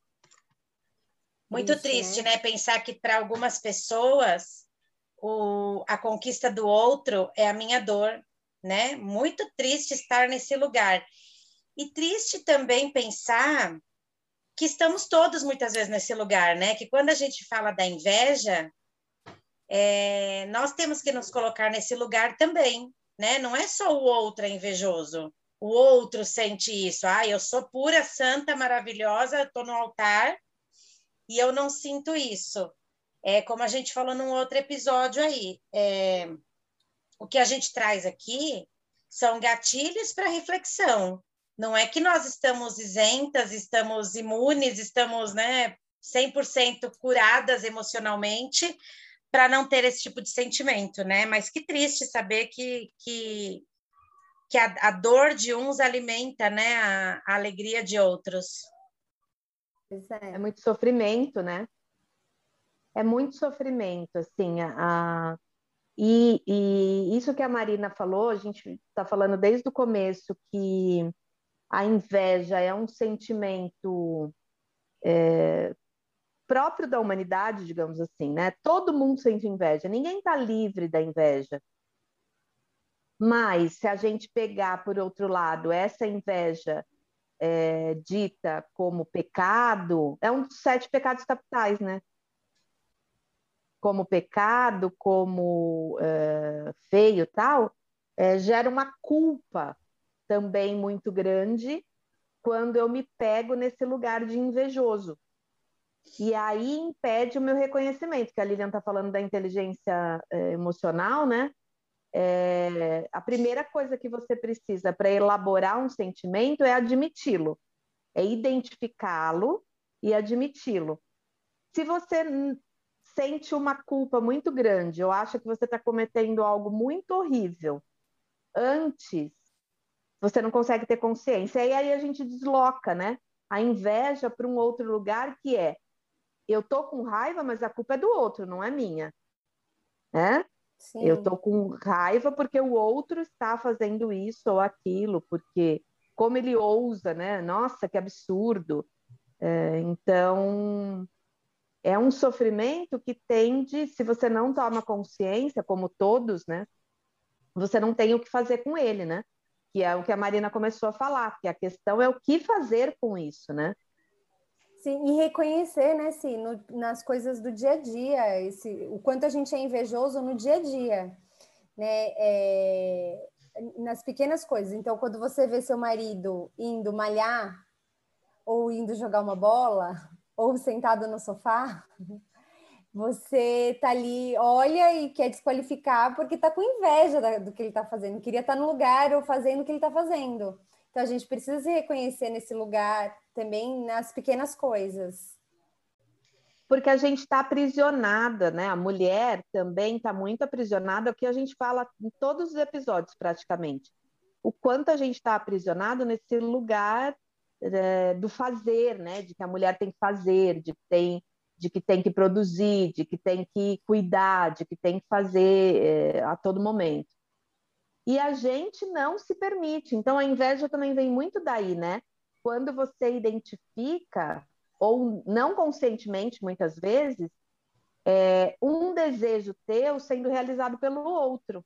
Muito Isso, triste, né? né? Pensar que para algumas pessoas o, a conquista do outro é a minha dor né? Muito triste estar nesse lugar. E triste também pensar que estamos todos muitas vezes nesse lugar, né? Que quando a gente fala da inveja, é, nós temos que nos colocar nesse lugar também, né? Não é só o outro é invejoso, o outro sente isso. Ah, eu sou pura, santa, maravilhosa, estou no altar e eu não sinto isso. É como a gente falou num outro episódio aí. É, o que a gente traz aqui são gatilhos para reflexão. Não é que nós estamos isentas, estamos imunes, estamos né, 100% curadas emocionalmente para não ter esse tipo de sentimento, né? Mas que triste saber que, que, que a, a dor de uns alimenta né, a, a alegria de outros. É. é muito sofrimento, né? É muito sofrimento, assim, a. E, e, isso que a Marina falou, a gente está falando desde o começo que a inveja é um sentimento é, próprio da humanidade, digamos assim, né? Todo mundo sente inveja, ninguém está livre da inveja. Mas se a gente pegar, por outro lado, essa inveja é, dita como pecado, é um dos sete pecados capitais, né? Como pecado, como é, feio tal, é, gera uma culpa também muito grande quando eu me pego nesse lugar de invejoso. E aí impede o meu reconhecimento, que a Lilian está falando da inteligência é, emocional, né? É, a primeira coisa que você precisa para elaborar um sentimento é admiti-lo, é identificá-lo e admiti-lo. Se você sente uma culpa muito grande ou acha que você está cometendo algo muito horrível antes você não consegue ter consciência. E aí a gente desloca, né? A inveja para um outro lugar que é eu tô com raiva, mas a culpa é do outro, não é minha. Né? Sim. Eu tô com raiva porque o outro está fazendo isso ou aquilo, porque como ele ousa, né? Nossa, que absurdo. É, então, é um sofrimento que tende, se você não toma consciência, como todos, né? Você não tem o que fazer com ele, né? que é o que a Marina começou a falar, que a questão é o que fazer com isso, né? Sim, e reconhecer, né, sim, no, nas coisas do dia a dia, esse, o quanto a gente é invejoso no dia a dia, né? É, nas pequenas coisas. Então, quando você vê seu marido indo malhar, ou indo jogar uma bola, ou sentado no sofá, você tá ali, olha e quer desqualificar porque tá com inveja do que ele tá fazendo, queria estar tá no lugar ou fazendo o que ele tá fazendo. Então a gente precisa se reconhecer nesse lugar também nas pequenas coisas. Porque a gente está aprisionada, né? A mulher também está muito aprisionada, o que a gente fala em todos os episódios praticamente. O quanto a gente está aprisionado nesse lugar é, do fazer, né? De que a mulher tem que fazer, de que tem de que tem que produzir, de que tem que cuidar, de que tem que fazer é, a todo momento. E a gente não se permite. Então a inveja também vem muito daí, né? Quando você identifica, ou não conscientemente muitas vezes, é, um desejo teu sendo realizado pelo outro,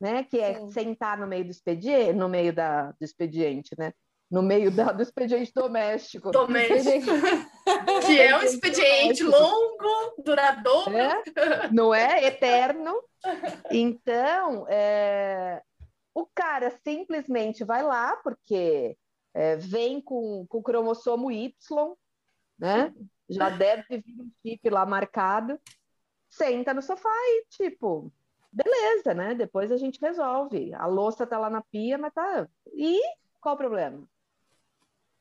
né? Que é Sim. sentar no meio do expediente, no meio da, do expediente, né? No meio da, do expediente doméstico. Doméstico. que é um expediente longo, duradouro. É, não é? Eterno. Então, é, o cara simplesmente vai lá, porque é, vem com, com o cromossomo Y, né? Já deve vir um chip lá marcado. Senta no sofá e, tipo, beleza, né? Depois a gente resolve. A louça tá lá na pia, mas tá. E qual o problema?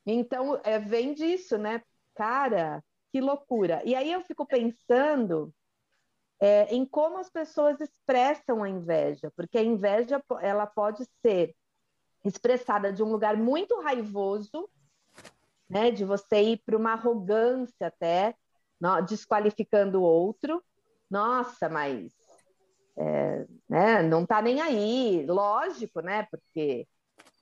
Então, é, vem disso, né? Cara, que loucura. E aí eu fico pensando é, em como as pessoas expressam a inveja, porque a inveja ela pode ser expressada de um lugar muito raivoso, né? De você ir para uma arrogância até, desqualificando o outro. Nossa, mas é, né, não tá nem aí, lógico, né? Porque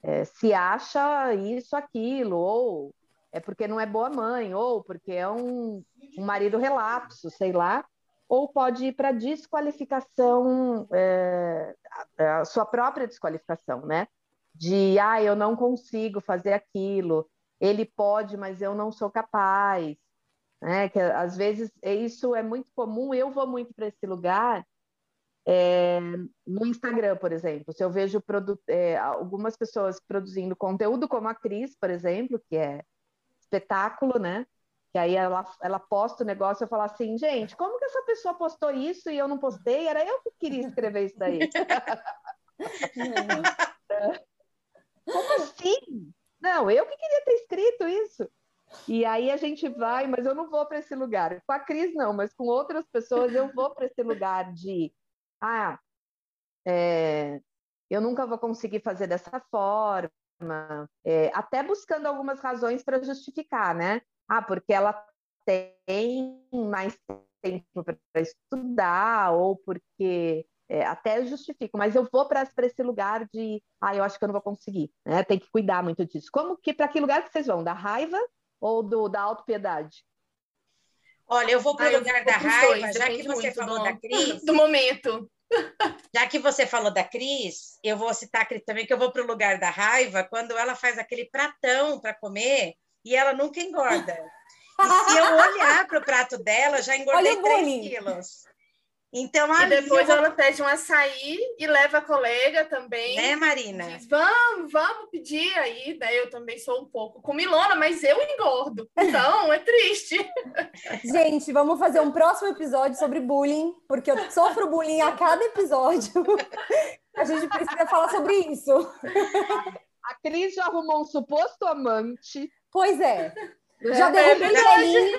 é, se acha isso, aquilo, ou é porque não é boa mãe, ou porque é um, um marido relapso, sei lá, ou pode ir para desqualificação, é, a, sua própria desqualificação, né? De, ah, eu não consigo fazer aquilo, ele pode, mas eu não sou capaz. Né? Que às vezes isso é muito comum. Eu vou muito para esse lugar é, no Instagram, por exemplo. Se eu vejo é, algumas pessoas produzindo conteúdo, como a Cris, por exemplo, que é espetáculo, né? Que aí ela, ela posta o negócio e eu falo assim, gente, como que essa pessoa postou isso e eu não postei? Era eu que queria escrever isso daí. como assim? Não, eu que queria ter escrito isso. E aí a gente vai, mas eu não vou para esse lugar. Com a Cris, não, mas com outras pessoas eu vou para esse lugar de ah, é, eu nunca vou conseguir fazer dessa forma, é, até buscando algumas razões para justificar, né? Ah, porque ela tem mais tempo para estudar, ou porque é, até justifico, mas eu vou para esse lugar de, ah, eu acho que eu não vou conseguir, né? Tem que cuidar muito disso. Como que para que lugar que vocês vão? Da raiva ou do, da autopiedade? Olha, eu vou para o lugar da raiva, dois, já que você falou do, da Cris. Do momento. Já que você falou da Cris, eu vou citar a Cris também, que eu vou para o lugar da raiva quando ela faz aquele pratão para comer e ela nunca engorda. E se eu olhar para o prato dela, já engordei 3 quilos. Então, e depois eu... ela pede um açaí e leva a colega também. Né, Marina? Diz, vamos, vamos pedir aí, né? Eu também sou um pouco comilona, mas eu engordo. Então, é triste. Gente, vamos fazer um próximo episódio sobre bullying, porque eu sofro bullying a cada episódio. A gente precisa falar sobre isso. A Cris já arrumou um suposto amante. Pois é. Já é derrubei é velhinha.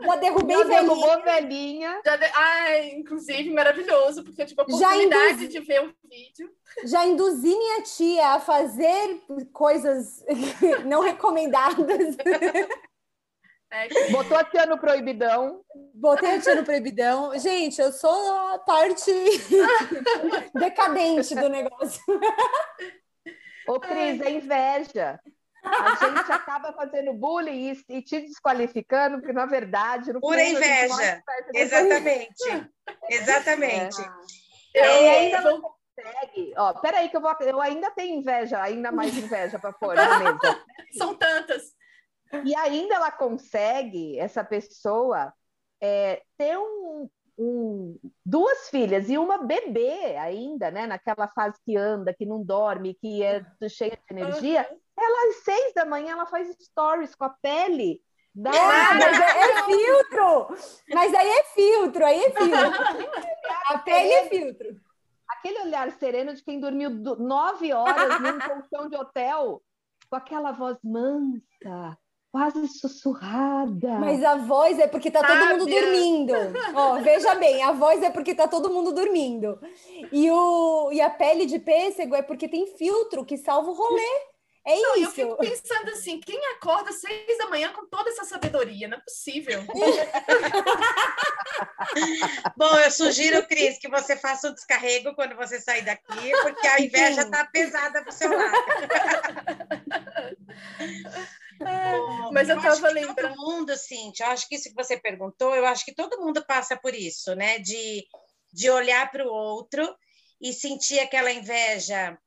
Já derrubei já velhinha. velhinha. Já de... Ai, inclusive, maravilhoso, porque eu tive a oportunidade induzi... de ver o vídeo. Já induzi minha tia a fazer coisas não recomendadas. É. Botou a tia no proibidão. Botei a tia no proibidão. Gente, eu sou a parte decadente do negócio. Ô, Cris, é inveja a gente acaba fazendo bullying e, e, te desqualificando, porque na verdade. No Pura inveja. Exatamente. Exatamente. É. E ainda não consegue. Ó, peraí, que eu, vou, eu ainda tenho inveja, ainda mais inveja para pôr na mesa. São tantas. E ainda ela consegue, essa pessoa, é, ter um, um, duas filhas e uma bebê ainda, né? Naquela fase que anda, que não dorme, que é cheia de energia. Uhum. Ela, às seis da manhã, ela faz stories com a pele. Da... Ah, mas é, é, filtro! Mas aí é filtro, aí é filtro. a pele é filtro. Aquele olhar sereno de quem dormiu nove horas num colchão de hotel, com aquela voz mansa, quase sussurrada. Mas a voz é porque tá todo mundo dormindo. Ó, veja bem, a voz é porque tá todo mundo dormindo. E, o, e a pele de pêssego é porque tem filtro que salva o rolê. É não, isso. Eu fico pensando assim, quem acorda às seis da manhã com toda essa sabedoria? Não é possível. Bom, eu sugiro, Cris, que você faça um descarrego quando você sair daqui, porque a inveja está pesada pro seu lado. Bom, Mas eu estava lembrando. Todo mundo, Cintia, eu acho que isso que você perguntou, eu acho que todo mundo passa por isso, né? De, de olhar para o outro e sentir aquela inveja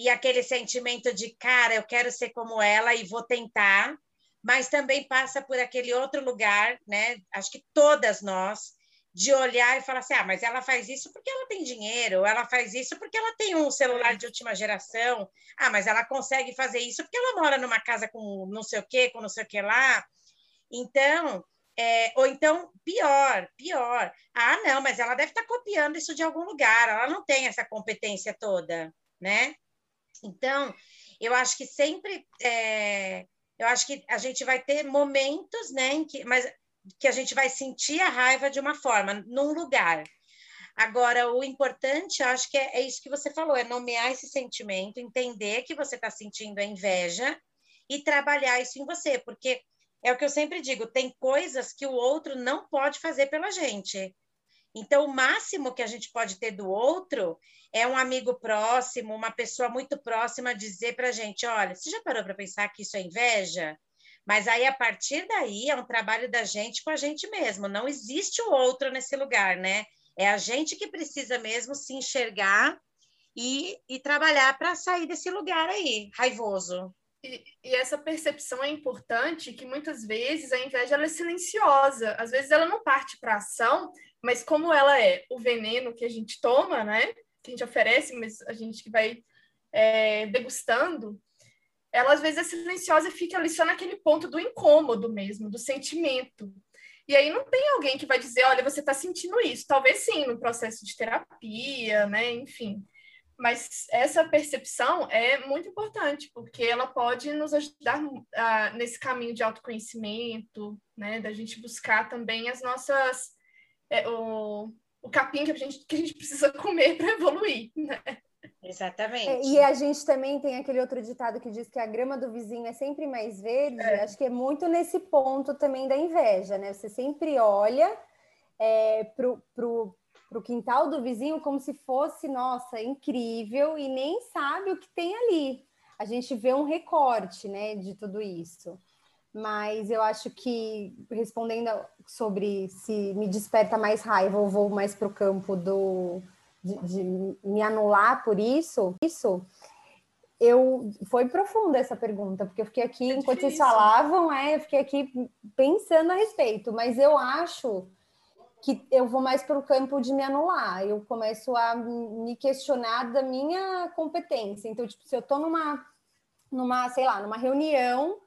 e aquele sentimento de, cara, eu quero ser como ela e vou tentar, mas também passa por aquele outro lugar, né? Acho que todas nós, de olhar e falar assim: ah, mas ela faz isso porque ela tem dinheiro, ela faz isso porque ela tem um celular de última geração, ah, mas ela consegue fazer isso porque ela mora numa casa com não sei o quê, com não sei o que lá. Então, é, ou então, pior, pior. Ah, não, mas ela deve estar copiando isso de algum lugar, ela não tem essa competência toda, né? Então, eu acho que sempre, é, eu acho que a gente vai ter momentos, né, em que, mas que a gente vai sentir a raiva de uma forma, num lugar. Agora, o importante, eu acho que é, é isso que você falou, é nomear esse sentimento, entender que você está sentindo a inveja e trabalhar isso em você, porque é o que eu sempre digo, tem coisas que o outro não pode fazer pela gente. Então, o máximo que a gente pode ter do outro é um amigo próximo, uma pessoa muito próxima dizer para a gente: olha, você já parou para pensar que isso é inveja? Mas aí, a partir daí, é um trabalho da gente com a gente mesmo. Não existe o outro nesse lugar, né? É a gente que precisa mesmo se enxergar e, e trabalhar para sair desse lugar aí, raivoso. E, e, essa percepção é importante, que muitas vezes a inveja ela é silenciosa. Às vezes ela não parte para ação, mas como ela é o veneno que a gente toma, né? Que a gente oferece, mas a gente que vai é, degustando, ela às vezes é silenciosa e fica ali só naquele ponto do incômodo mesmo, do sentimento. E aí não tem alguém que vai dizer, olha, você está sentindo isso. Talvez sim, no processo de terapia, né? Enfim. Mas essa percepção é muito importante, porque ela pode nos ajudar uh, nesse caminho de autoconhecimento, né? Da gente buscar também as nossas. É, o, o capim que a, gente, que a gente precisa comer para evoluir, né? Exatamente. É, e a gente também tem aquele outro ditado que diz que a grama do vizinho é sempre mais verde. É. Acho que é muito nesse ponto também da inveja, né? Você sempre olha é, pro, pro, para o quintal do vizinho como se fosse, nossa, incrível, e nem sabe o que tem ali. A gente vê um recorte né, de tudo isso. Mas eu acho que, respondendo sobre se me desperta mais raiva ou vou mais para o campo do, de, de, me anular por isso, isso eu foi profunda essa pergunta, porque eu fiquei aqui, é enquanto vocês falavam, é, eu fiquei aqui pensando a respeito, mas eu acho que eu vou mais para o campo de me anular, eu começo a me questionar da minha competência. Então, tipo, se eu estou numa, numa, sei lá, numa reunião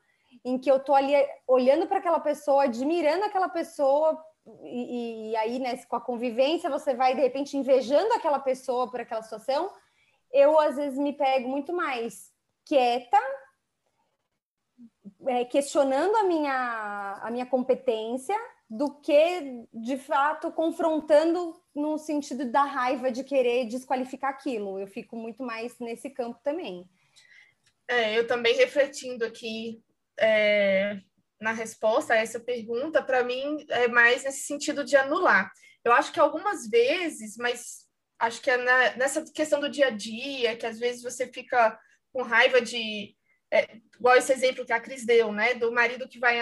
em que eu estou ali olhando para aquela pessoa, admirando aquela pessoa, e, e, aí, né, com a convivência, você vai de repente invejando aquela pessoa por aquela situação, eu às vezes me pego muito mais quieta, é, questionando a minha, a minha competência do que, de fato, confrontando no sentido da raiva de querer desqualificar aquilo. Eu fico muito mais nesse campo também. É, eu também refletindo aqui é, na resposta a essa pergunta, para mim é mais nesse sentido de anular. Eu acho que algumas vezes, mas acho que é na, nessa questão do dia a dia, que às vezes você fica com raiva de. É, igual esse exemplo que a Cris deu, né? Do marido que vai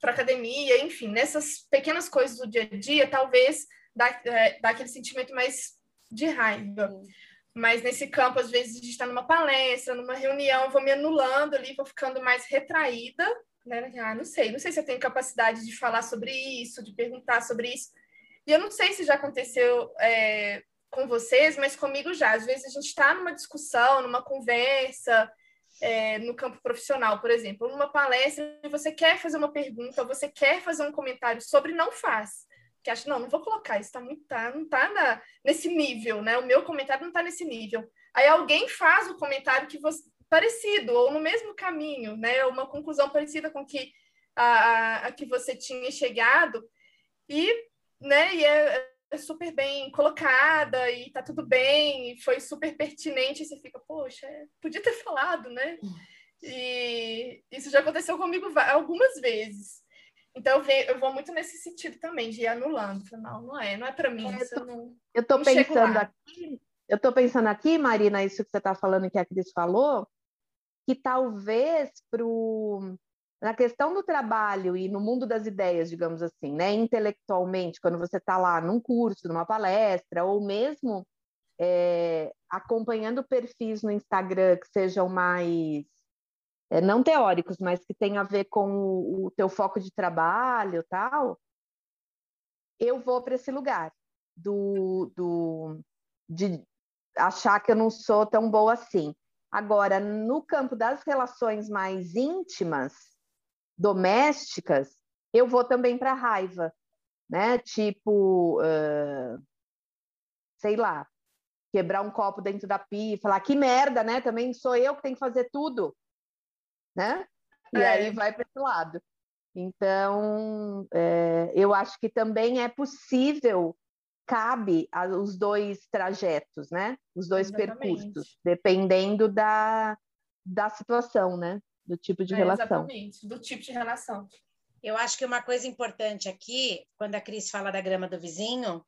para academia, enfim, nessas pequenas coisas do dia a dia, talvez dá, é, dá aquele sentimento mais de raiva. Sim. Mas nesse campo, às vezes, a gente está numa palestra, numa reunião, vou me anulando ali, vou ficando mais retraída, né? Ah, não sei, não sei se eu tenho capacidade de falar sobre isso, de perguntar sobre isso. E eu não sei se já aconteceu é, com vocês, mas comigo já. Às vezes a gente está numa discussão, numa conversa, é, no campo profissional, por exemplo, numa palestra, você quer fazer uma pergunta, você quer fazer um comentário sobre, não faz. Que acha, não, não vou colocar, isso tá muito, tá, não tá na, nesse nível, né? O meu comentário não tá nesse nível. Aí alguém faz o comentário que você, parecido, ou no mesmo caminho, né? Uma conclusão parecida com que a, a que você tinha chegado, e, né, e é, é super bem colocada e tá tudo bem, e foi super pertinente, e você fica, poxa, é, podia ter falado, né? E isso já aconteceu comigo algumas vezes. Então eu, eu vou muito nesse sentido também, de ir anulando. Não, não é, não é para mim. É, eu tô, não, eu tô pensando aqui, eu tô pensando aqui, Marina, isso que você está falando que a Cris falou, que talvez pro na questão do trabalho e no mundo das ideias, digamos assim, né, intelectualmente, quando você está lá num curso, numa palestra, ou mesmo é, acompanhando perfis no Instagram que sejam mais é, não teóricos, mas que tenham a ver com o, o teu foco de trabalho, tal, eu vou para esse lugar do, do de achar que eu não sou tão boa assim. Agora, no campo das relações mais íntimas, domésticas, eu vou também para raiva, né? Tipo, uh, sei lá, quebrar um copo dentro da pia, falar que merda, né? Também sou eu que tenho que fazer tudo, né? E é. aí vai para esse lado. Então, é, eu acho que também é possível, cabe a, os dois trajetos, né? Os dois Exatamente. percursos, dependendo da, da situação, né? do tipo de é, relação. Exatamente, do tipo de relação. Eu acho que uma coisa importante aqui, quando a Cris fala da grama do vizinho,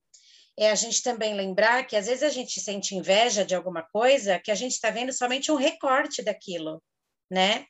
é a gente também lembrar que às vezes a gente sente inveja de alguma coisa que a gente está vendo somente um recorte daquilo, né?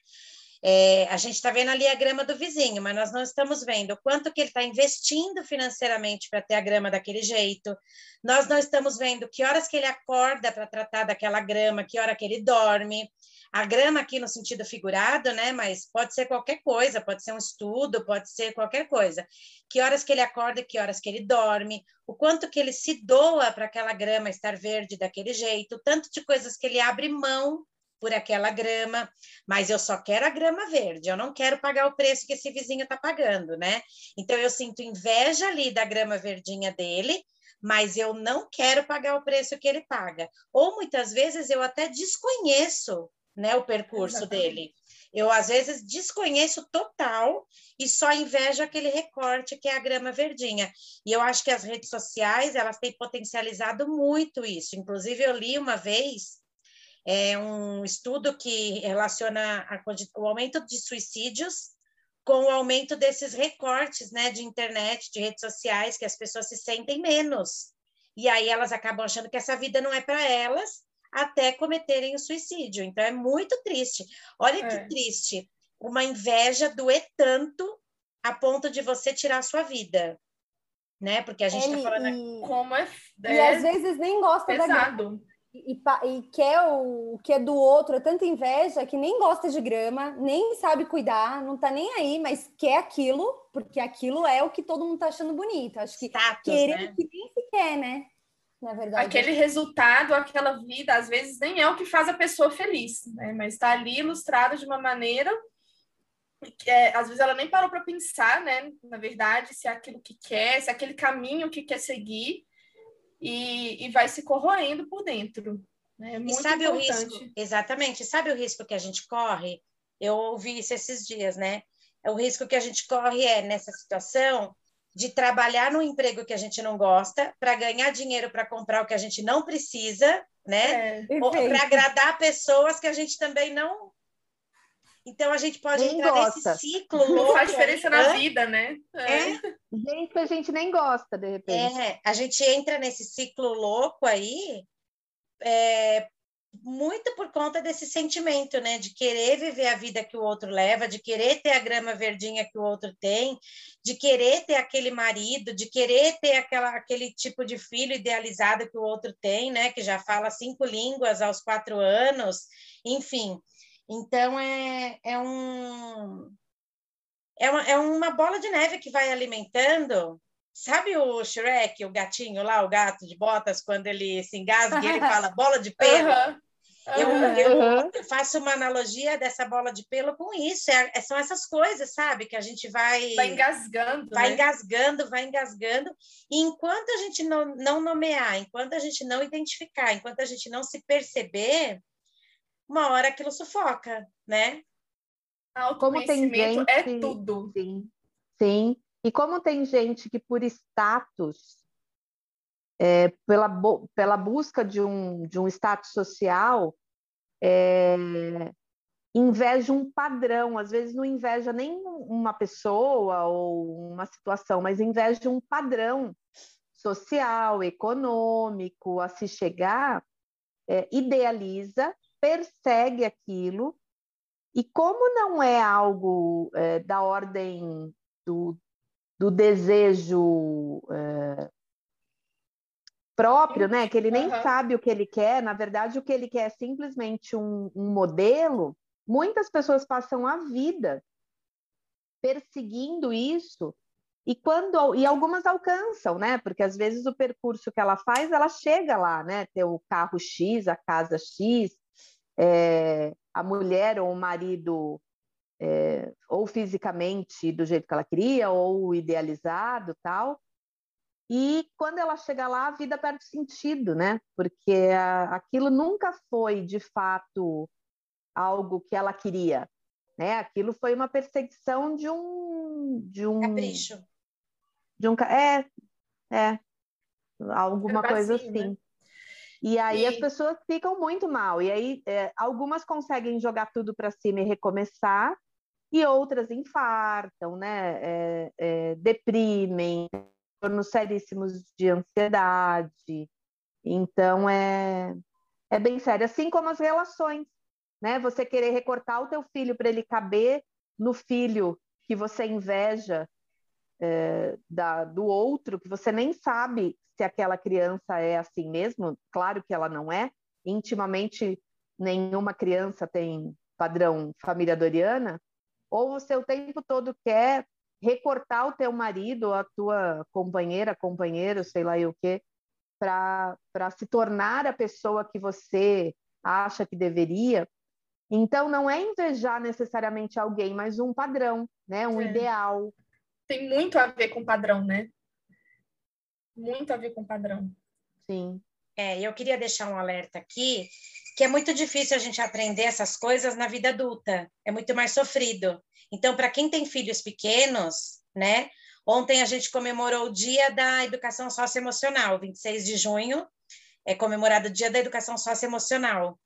É, a gente está vendo ali a grama do vizinho, mas nós não estamos vendo o quanto que ele está investindo financeiramente para ter a grama daquele jeito. Nós não estamos vendo que horas que ele acorda para tratar daquela grama, que hora que ele dorme. A grama aqui no sentido figurado, né? Mas pode ser qualquer coisa, pode ser um estudo, pode ser qualquer coisa. Que horas que ele acorda, que horas que ele dorme, o quanto que ele se doa para aquela grama estar verde daquele jeito, tanto de coisas que ele abre mão por aquela grama, mas eu só quero a grama verde, eu não quero pagar o preço que esse vizinho está pagando, né? Então eu sinto inveja ali da grama verdinha dele, mas eu não quero pagar o preço que ele paga. Ou muitas vezes eu até desconheço, né, o percurso Exatamente. dele. Eu às vezes desconheço total e só invejo aquele recorte que é a grama verdinha. E eu acho que as redes sociais, elas têm potencializado muito isso. Inclusive eu li uma vez é um estudo que relaciona a, o aumento de suicídios com o aumento desses recortes né, de internet, de redes sociais, que as pessoas se sentem menos. E aí elas acabam achando que essa vida não é para elas, até cometerem o suicídio. Então é muito triste. Olha é. que triste. Uma inveja doer tanto a ponto de você tirar a sua vida. Né? Porque a gente está falando. E... Como é. E às vezes nem gosta pesado. da e, e, quer o, o que é do outro, é tanta inveja que nem gosta de grama, nem sabe cuidar, não tá nem aí, mas quer aquilo, porque aquilo é o que todo mundo tá achando bonito. Acho que Status, querer né? que nem se quer, né? Na verdade. Aquele resultado, aquela vida, às vezes nem é o que faz a pessoa feliz, né? Mas está ali ilustrado de uma maneira que é, às vezes ela nem parou para pensar, né? Na verdade, se é aquilo que quer, se é aquele caminho que quer seguir e, e vai se corroendo por dentro. Né? É muito e sabe importante. o risco? Exatamente. Sabe o risco que a gente corre? Eu ouvi isso esses dias, né? O risco que a gente corre é, nessa situação, de trabalhar no emprego que a gente não gosta, para ganhar dinheiro para comprar o que a gente não precisa, né? É, Ou para agradar pessoas que a gente também não então a gente pode nem entrar gosta. nesse ciclo louco. Não faz diferença na vida, né? É. é. Gente que a gente nem gosta, de repente. É, a gente entra nesse ciclo louco aí, é, muito por conta desse sentimento, né? De querer viver a vida que o outro leva, de querer ter a grama verdinha que o outro tem, de querer ter aquele marido, de querer ter aquela, aquele tipo de filho idealizado que o outro tem, né? Que já fala cinco línguas aos quatro anos, enfim. Então, é, é, um, é, uma, é uma bola de neve que vai alimentando. Sabe o Shrek, o gatinho lá, o gato de botas, quando ele se engasga e ele fala bola de pelo? Uhum. Eu, uhum. eu, faço uma analogia dessa bola de pelo com isso. É, é, são essas coisas, sabe? Que a gente vai. Vai engasgando. Vai né? engasgando, vai engasgando. E enquanto a gente não, não nomear, enquanto a gente não identificar, enquanto a gente não se perceber, uma hora aquilo sufoca, né? Como tem gente é tudo. Sim, sim. E como tem gente que por status, é, pela, pela busca de um, de um status social, é, inveja um padrão, às vezes não inveja nem uma pessoa ou uma situação, mas inveja um padrão social, econômico a se chegar, é, idealiza persegue aquilo, e como não é algo é, da ordem do, do desejo é, próprio, né? Que ele nem uhum. sabe o que ele quer, na verdade, o que ele quer é simplesmente um, um modelo. Muitas pessoas passam a vida perseguindo isso e quando e algumas alcançam, né? Porque às vezes o percurso que ela faz, ela chega lá, né? Ter o carro X, a casa X, é, a mulher ou o marido é, ou fisicamente do jeito que ela queria ou idealizado tal. E quando ela chega lá a vida perde sentido né? Porque a, aquilo nunca foi de fato algo que ela queria né? Aquilo foi uma perseguição de um de um capricho. de um é é alguma coisa assim né? E aí as pessoas ficam muito mal. E aí é, algumas conseguem jogar tudo para cima e recomeçar, e outras infartam, né? É, é, deprimem, tornos seríssimos de ansiedade. Então é, é bem sério, assim como as relações. né? Você querer recortar o teu filho para ele caber no filho que você inveja é, da, do outro, que você nem sabe se aquela criança é assim mesmo, claro que ela não é, intimamente nenhuma criança tem padrão família doriana, ou você o tempo todo quer recortar o teu marido, a tua companheira, companheiro, sei lá e o quê, para se tornar a pessoa que você acha que deveria. Então, não é invejar necessariamente alguém, mas um padrão, né? um é. ideal. Tem muito a ver com padrão, né? Muito a ver com padrão. Sim. É, eu queria deixar um alerta aqui, que é muito difícil a gente aprender essas coisas na vida adulta, é muito mais sofrido. Então, para quem tem filhos pequenos, né? Ontem a gente comemorou o Dia da Educação Socioemocional, 26 de junho, é comemorado o Dia da Educação Socioemocional.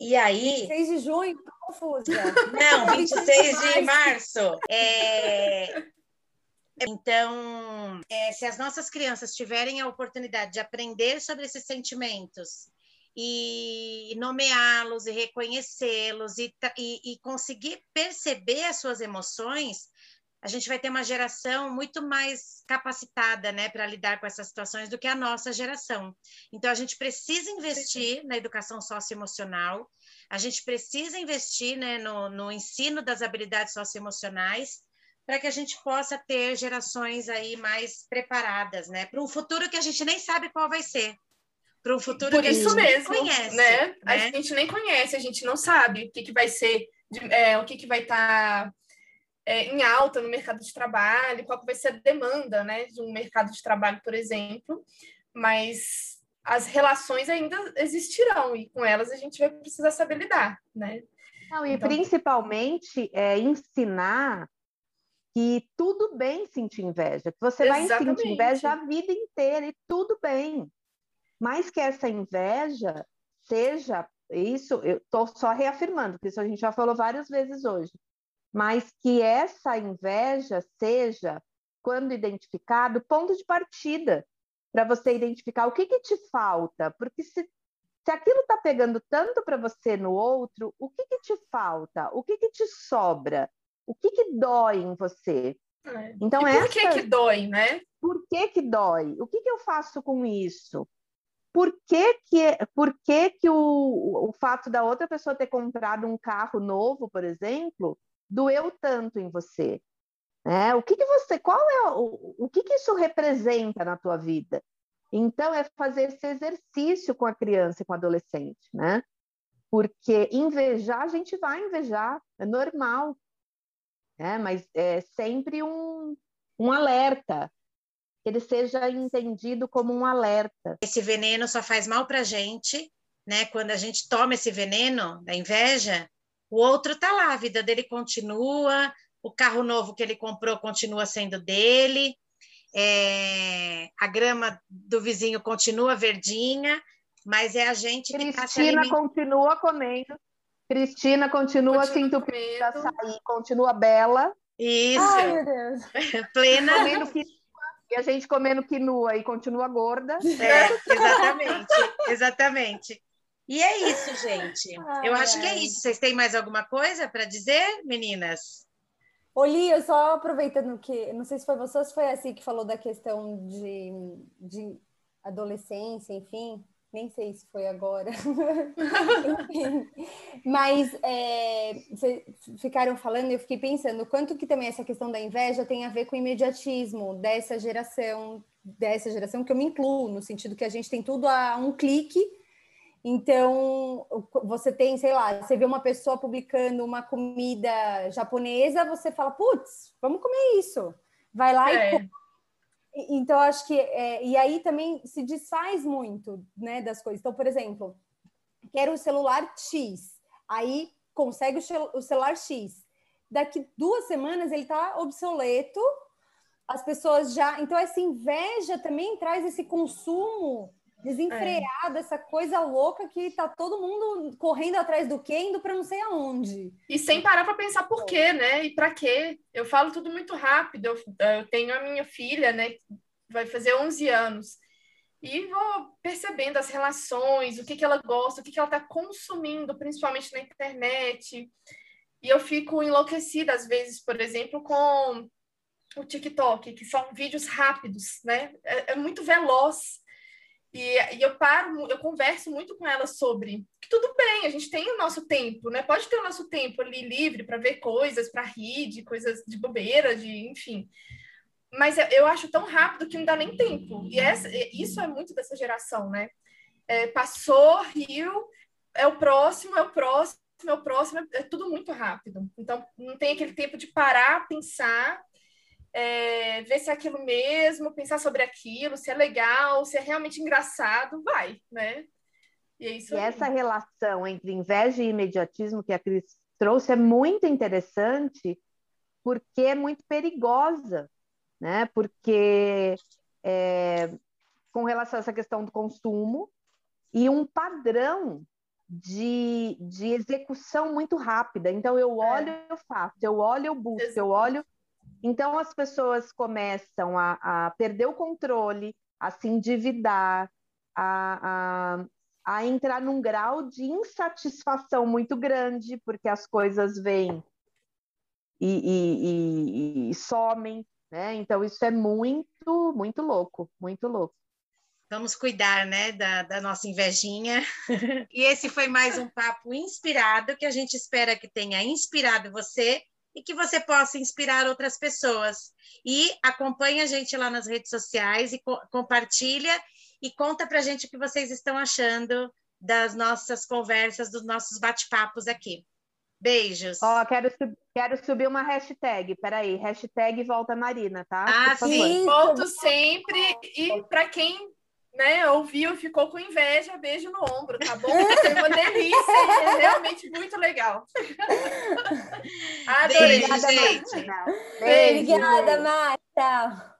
E aí. 26 de junho, tô confusa. Não, 26 de março. É... Então, é, se as nossas crianças tiverem a oportunidade de aprender sobre esses sentimentos e nomeá-los e reconhecê-los e, e, e, conseguir perceber as suas emoções, a gente vai ter uma geração muito mais capacitada né, para lidar com essas situações do que a nossa geração. Então, a gente precisa investir na educação socioemocional, a gente precisa investir né, no, no ensino das habilidades socioemocionais para que a gente possa ter gerações aí mais preparadas, né, para um futuro que a gente nem sabe qual vai ser. Para um futuro Por que isso a gente mesmo, nem conhece. Né? né? A gente nem conhece, a gente não sabe o que, que vai ser, é, o que, que vai estar tá, é, em alta no mercado de trabalho, qual vai ser a demanda né, de um mercado de trabalho, por exemplo. Mas as relações ainda existirão e com elas a gente vai precisar saber lidar, né? Não, e então... principalmente é, ensinar que tudo bem sentir inveja, que você Exatamente. vai sentir inveja a vida inteira e tudo bem. Mas que essa inveja seja isso, eu estou só reafirmando, porque isso a gente já falou várias vezes hoje, mas que essa inveja seja, quando identificado, ponto de partida para você identificar o que, que te falta, porque se, se aquilo está pegando tanto para você no outro, o que, que te falta? O que, que te sobra? O que, que dói em você? É. Então, e por essa... que, que dói, né? Por que, que dói? O que, que eu faço com isso? Por que, que, por que, que o, o fato da outra pessoa ter comprado um carro novo, por exemplo, doeu tanto em você? É, o que, que você, qual é o, o que, que isso representa na tua vida? Então, é fazer esse exercício com a criança e com o adolescente, né? Porque invejar, a gente vai invejar, é normal, né? mas é sempre um, um alerta, que ele seja entendido como um alerta. Esse veneno só faz mal para a gente, né? Quando a gente toma esse veneno da inveja, o outro tá lá, a vida dele continua, o carro novo que ele comprou continua sendo dele, é, a grama do vizinho continua verdinha, mas é a gente que está se alimentando. continua comendo, Cristina continua, continua se entupindo da açaí, continua bela. Isso. Ai, meu Deus. Plena. Comendo e a gente comendo quinua e continua gorda. É, exatamente, exatamente. E é isso, gente. Ai, Eu acho que é isso. Vocês têm mais alguma coisa para dizer, meninas? Oli, eu só aproveitando que, não sei se foi você ou se foi assim que falou da questão de, de adolescência, enfim, nem sei se foi agora. Mas é, ficaram falando e eu fiquei pensando quanto que também essa questão da inveja tem a ver com o imediatismo dessa geração, dessa geração que eu me incluo, no sentido que a gente tem tudo a um clique então, você tem, sei lá, você vê uma pessoa publicando uma comida japonesa, você fala, putz, vamos comer isso. Vai lá é. e come. Então, acho que. É, e aí também se desfaz muito né, das coisas. Então, por exemplo, quero o celular X. Aí consegue o celular X. Daqui duas semanas ele está obsoleto. As pessoas já. Então, essa inveja também traz esse consumo desenfreada, é. essa coisa louca que tá todo mundo correndo atrás do quê, indo para não sei aonde. E sem parar para pensar por quê, né? E para quê? Eu falo tudo muito rápido. Eu, eu, tenho a minha filha, né, vai fazer 11 anos. e vou percebendo as relações, o que, que ela gosta, o que, que ela está consumindo, principalmente na internet. E eu fico enlouquecida, às vezes, por exemplo, com o TikTok, que são vídeos rápidos, né? É, é muito veloz. E, e, eu paro, eu converso muito com ela sobre que tudo bem, a gente tem o nosso tempo, né? Pode ter o nosso tempo ali livre para ver coisas, para rir de coisas de bobeira, de enfim. Mas eu acho tão rápido que não dá nem tempo. E essa, isso é muito dessa geração, né? É, passou, riu, é o próximo, é o próximo, é o próximo, é tudo muito rápido. Então, não tem aquele tempo de parar, pensar é, ver se é aquilo mesmo, pensar sobre aquilo, se é legal, se é realmente engraçado, vai, né? E, é isso e essa relação entre inveja e imediatismo que a Cris trouxe é muito interessante, porque é muito perigosa, né? Porque é, com relação a essa questão do consumo e um padrão de, de execução muito rápida. Então, eu é. olho, é. eu faço, eu olho, eu busco, eu olho, então, as pessoas começam a, a perder o controle, a se endividar, a, a, a, entrar num grau de insatisfação muito grande, porque as coisas vêm e, e, e, e somem, né? Então, isso é muito, muito louco, muito louco. Vamos cuidar, né, da, da, nossa invejinha. e esse foi mais um papo inspirado que a gente espera que tenha inspirado você e que você possa inspirar outras pessoas. E acompanhe a gente lá nas redes sociais e co compartilha e conta para a gente o que vocês estão achando das nossas conversas, dos nossos bate-papos aqui. Beijos. Ó, oh, quero, sub quero subir uma hashtag. Peraí, hashtag volta Marina, tá? Ah, sim, volto sempre. E para quem né, ouviu, ficou com inveja, beijo no ombro, tá bom? Foi uma delícia, é realmente muito legal. Adorei, Obrigada, gente. Beijo. Obrigada, Marta.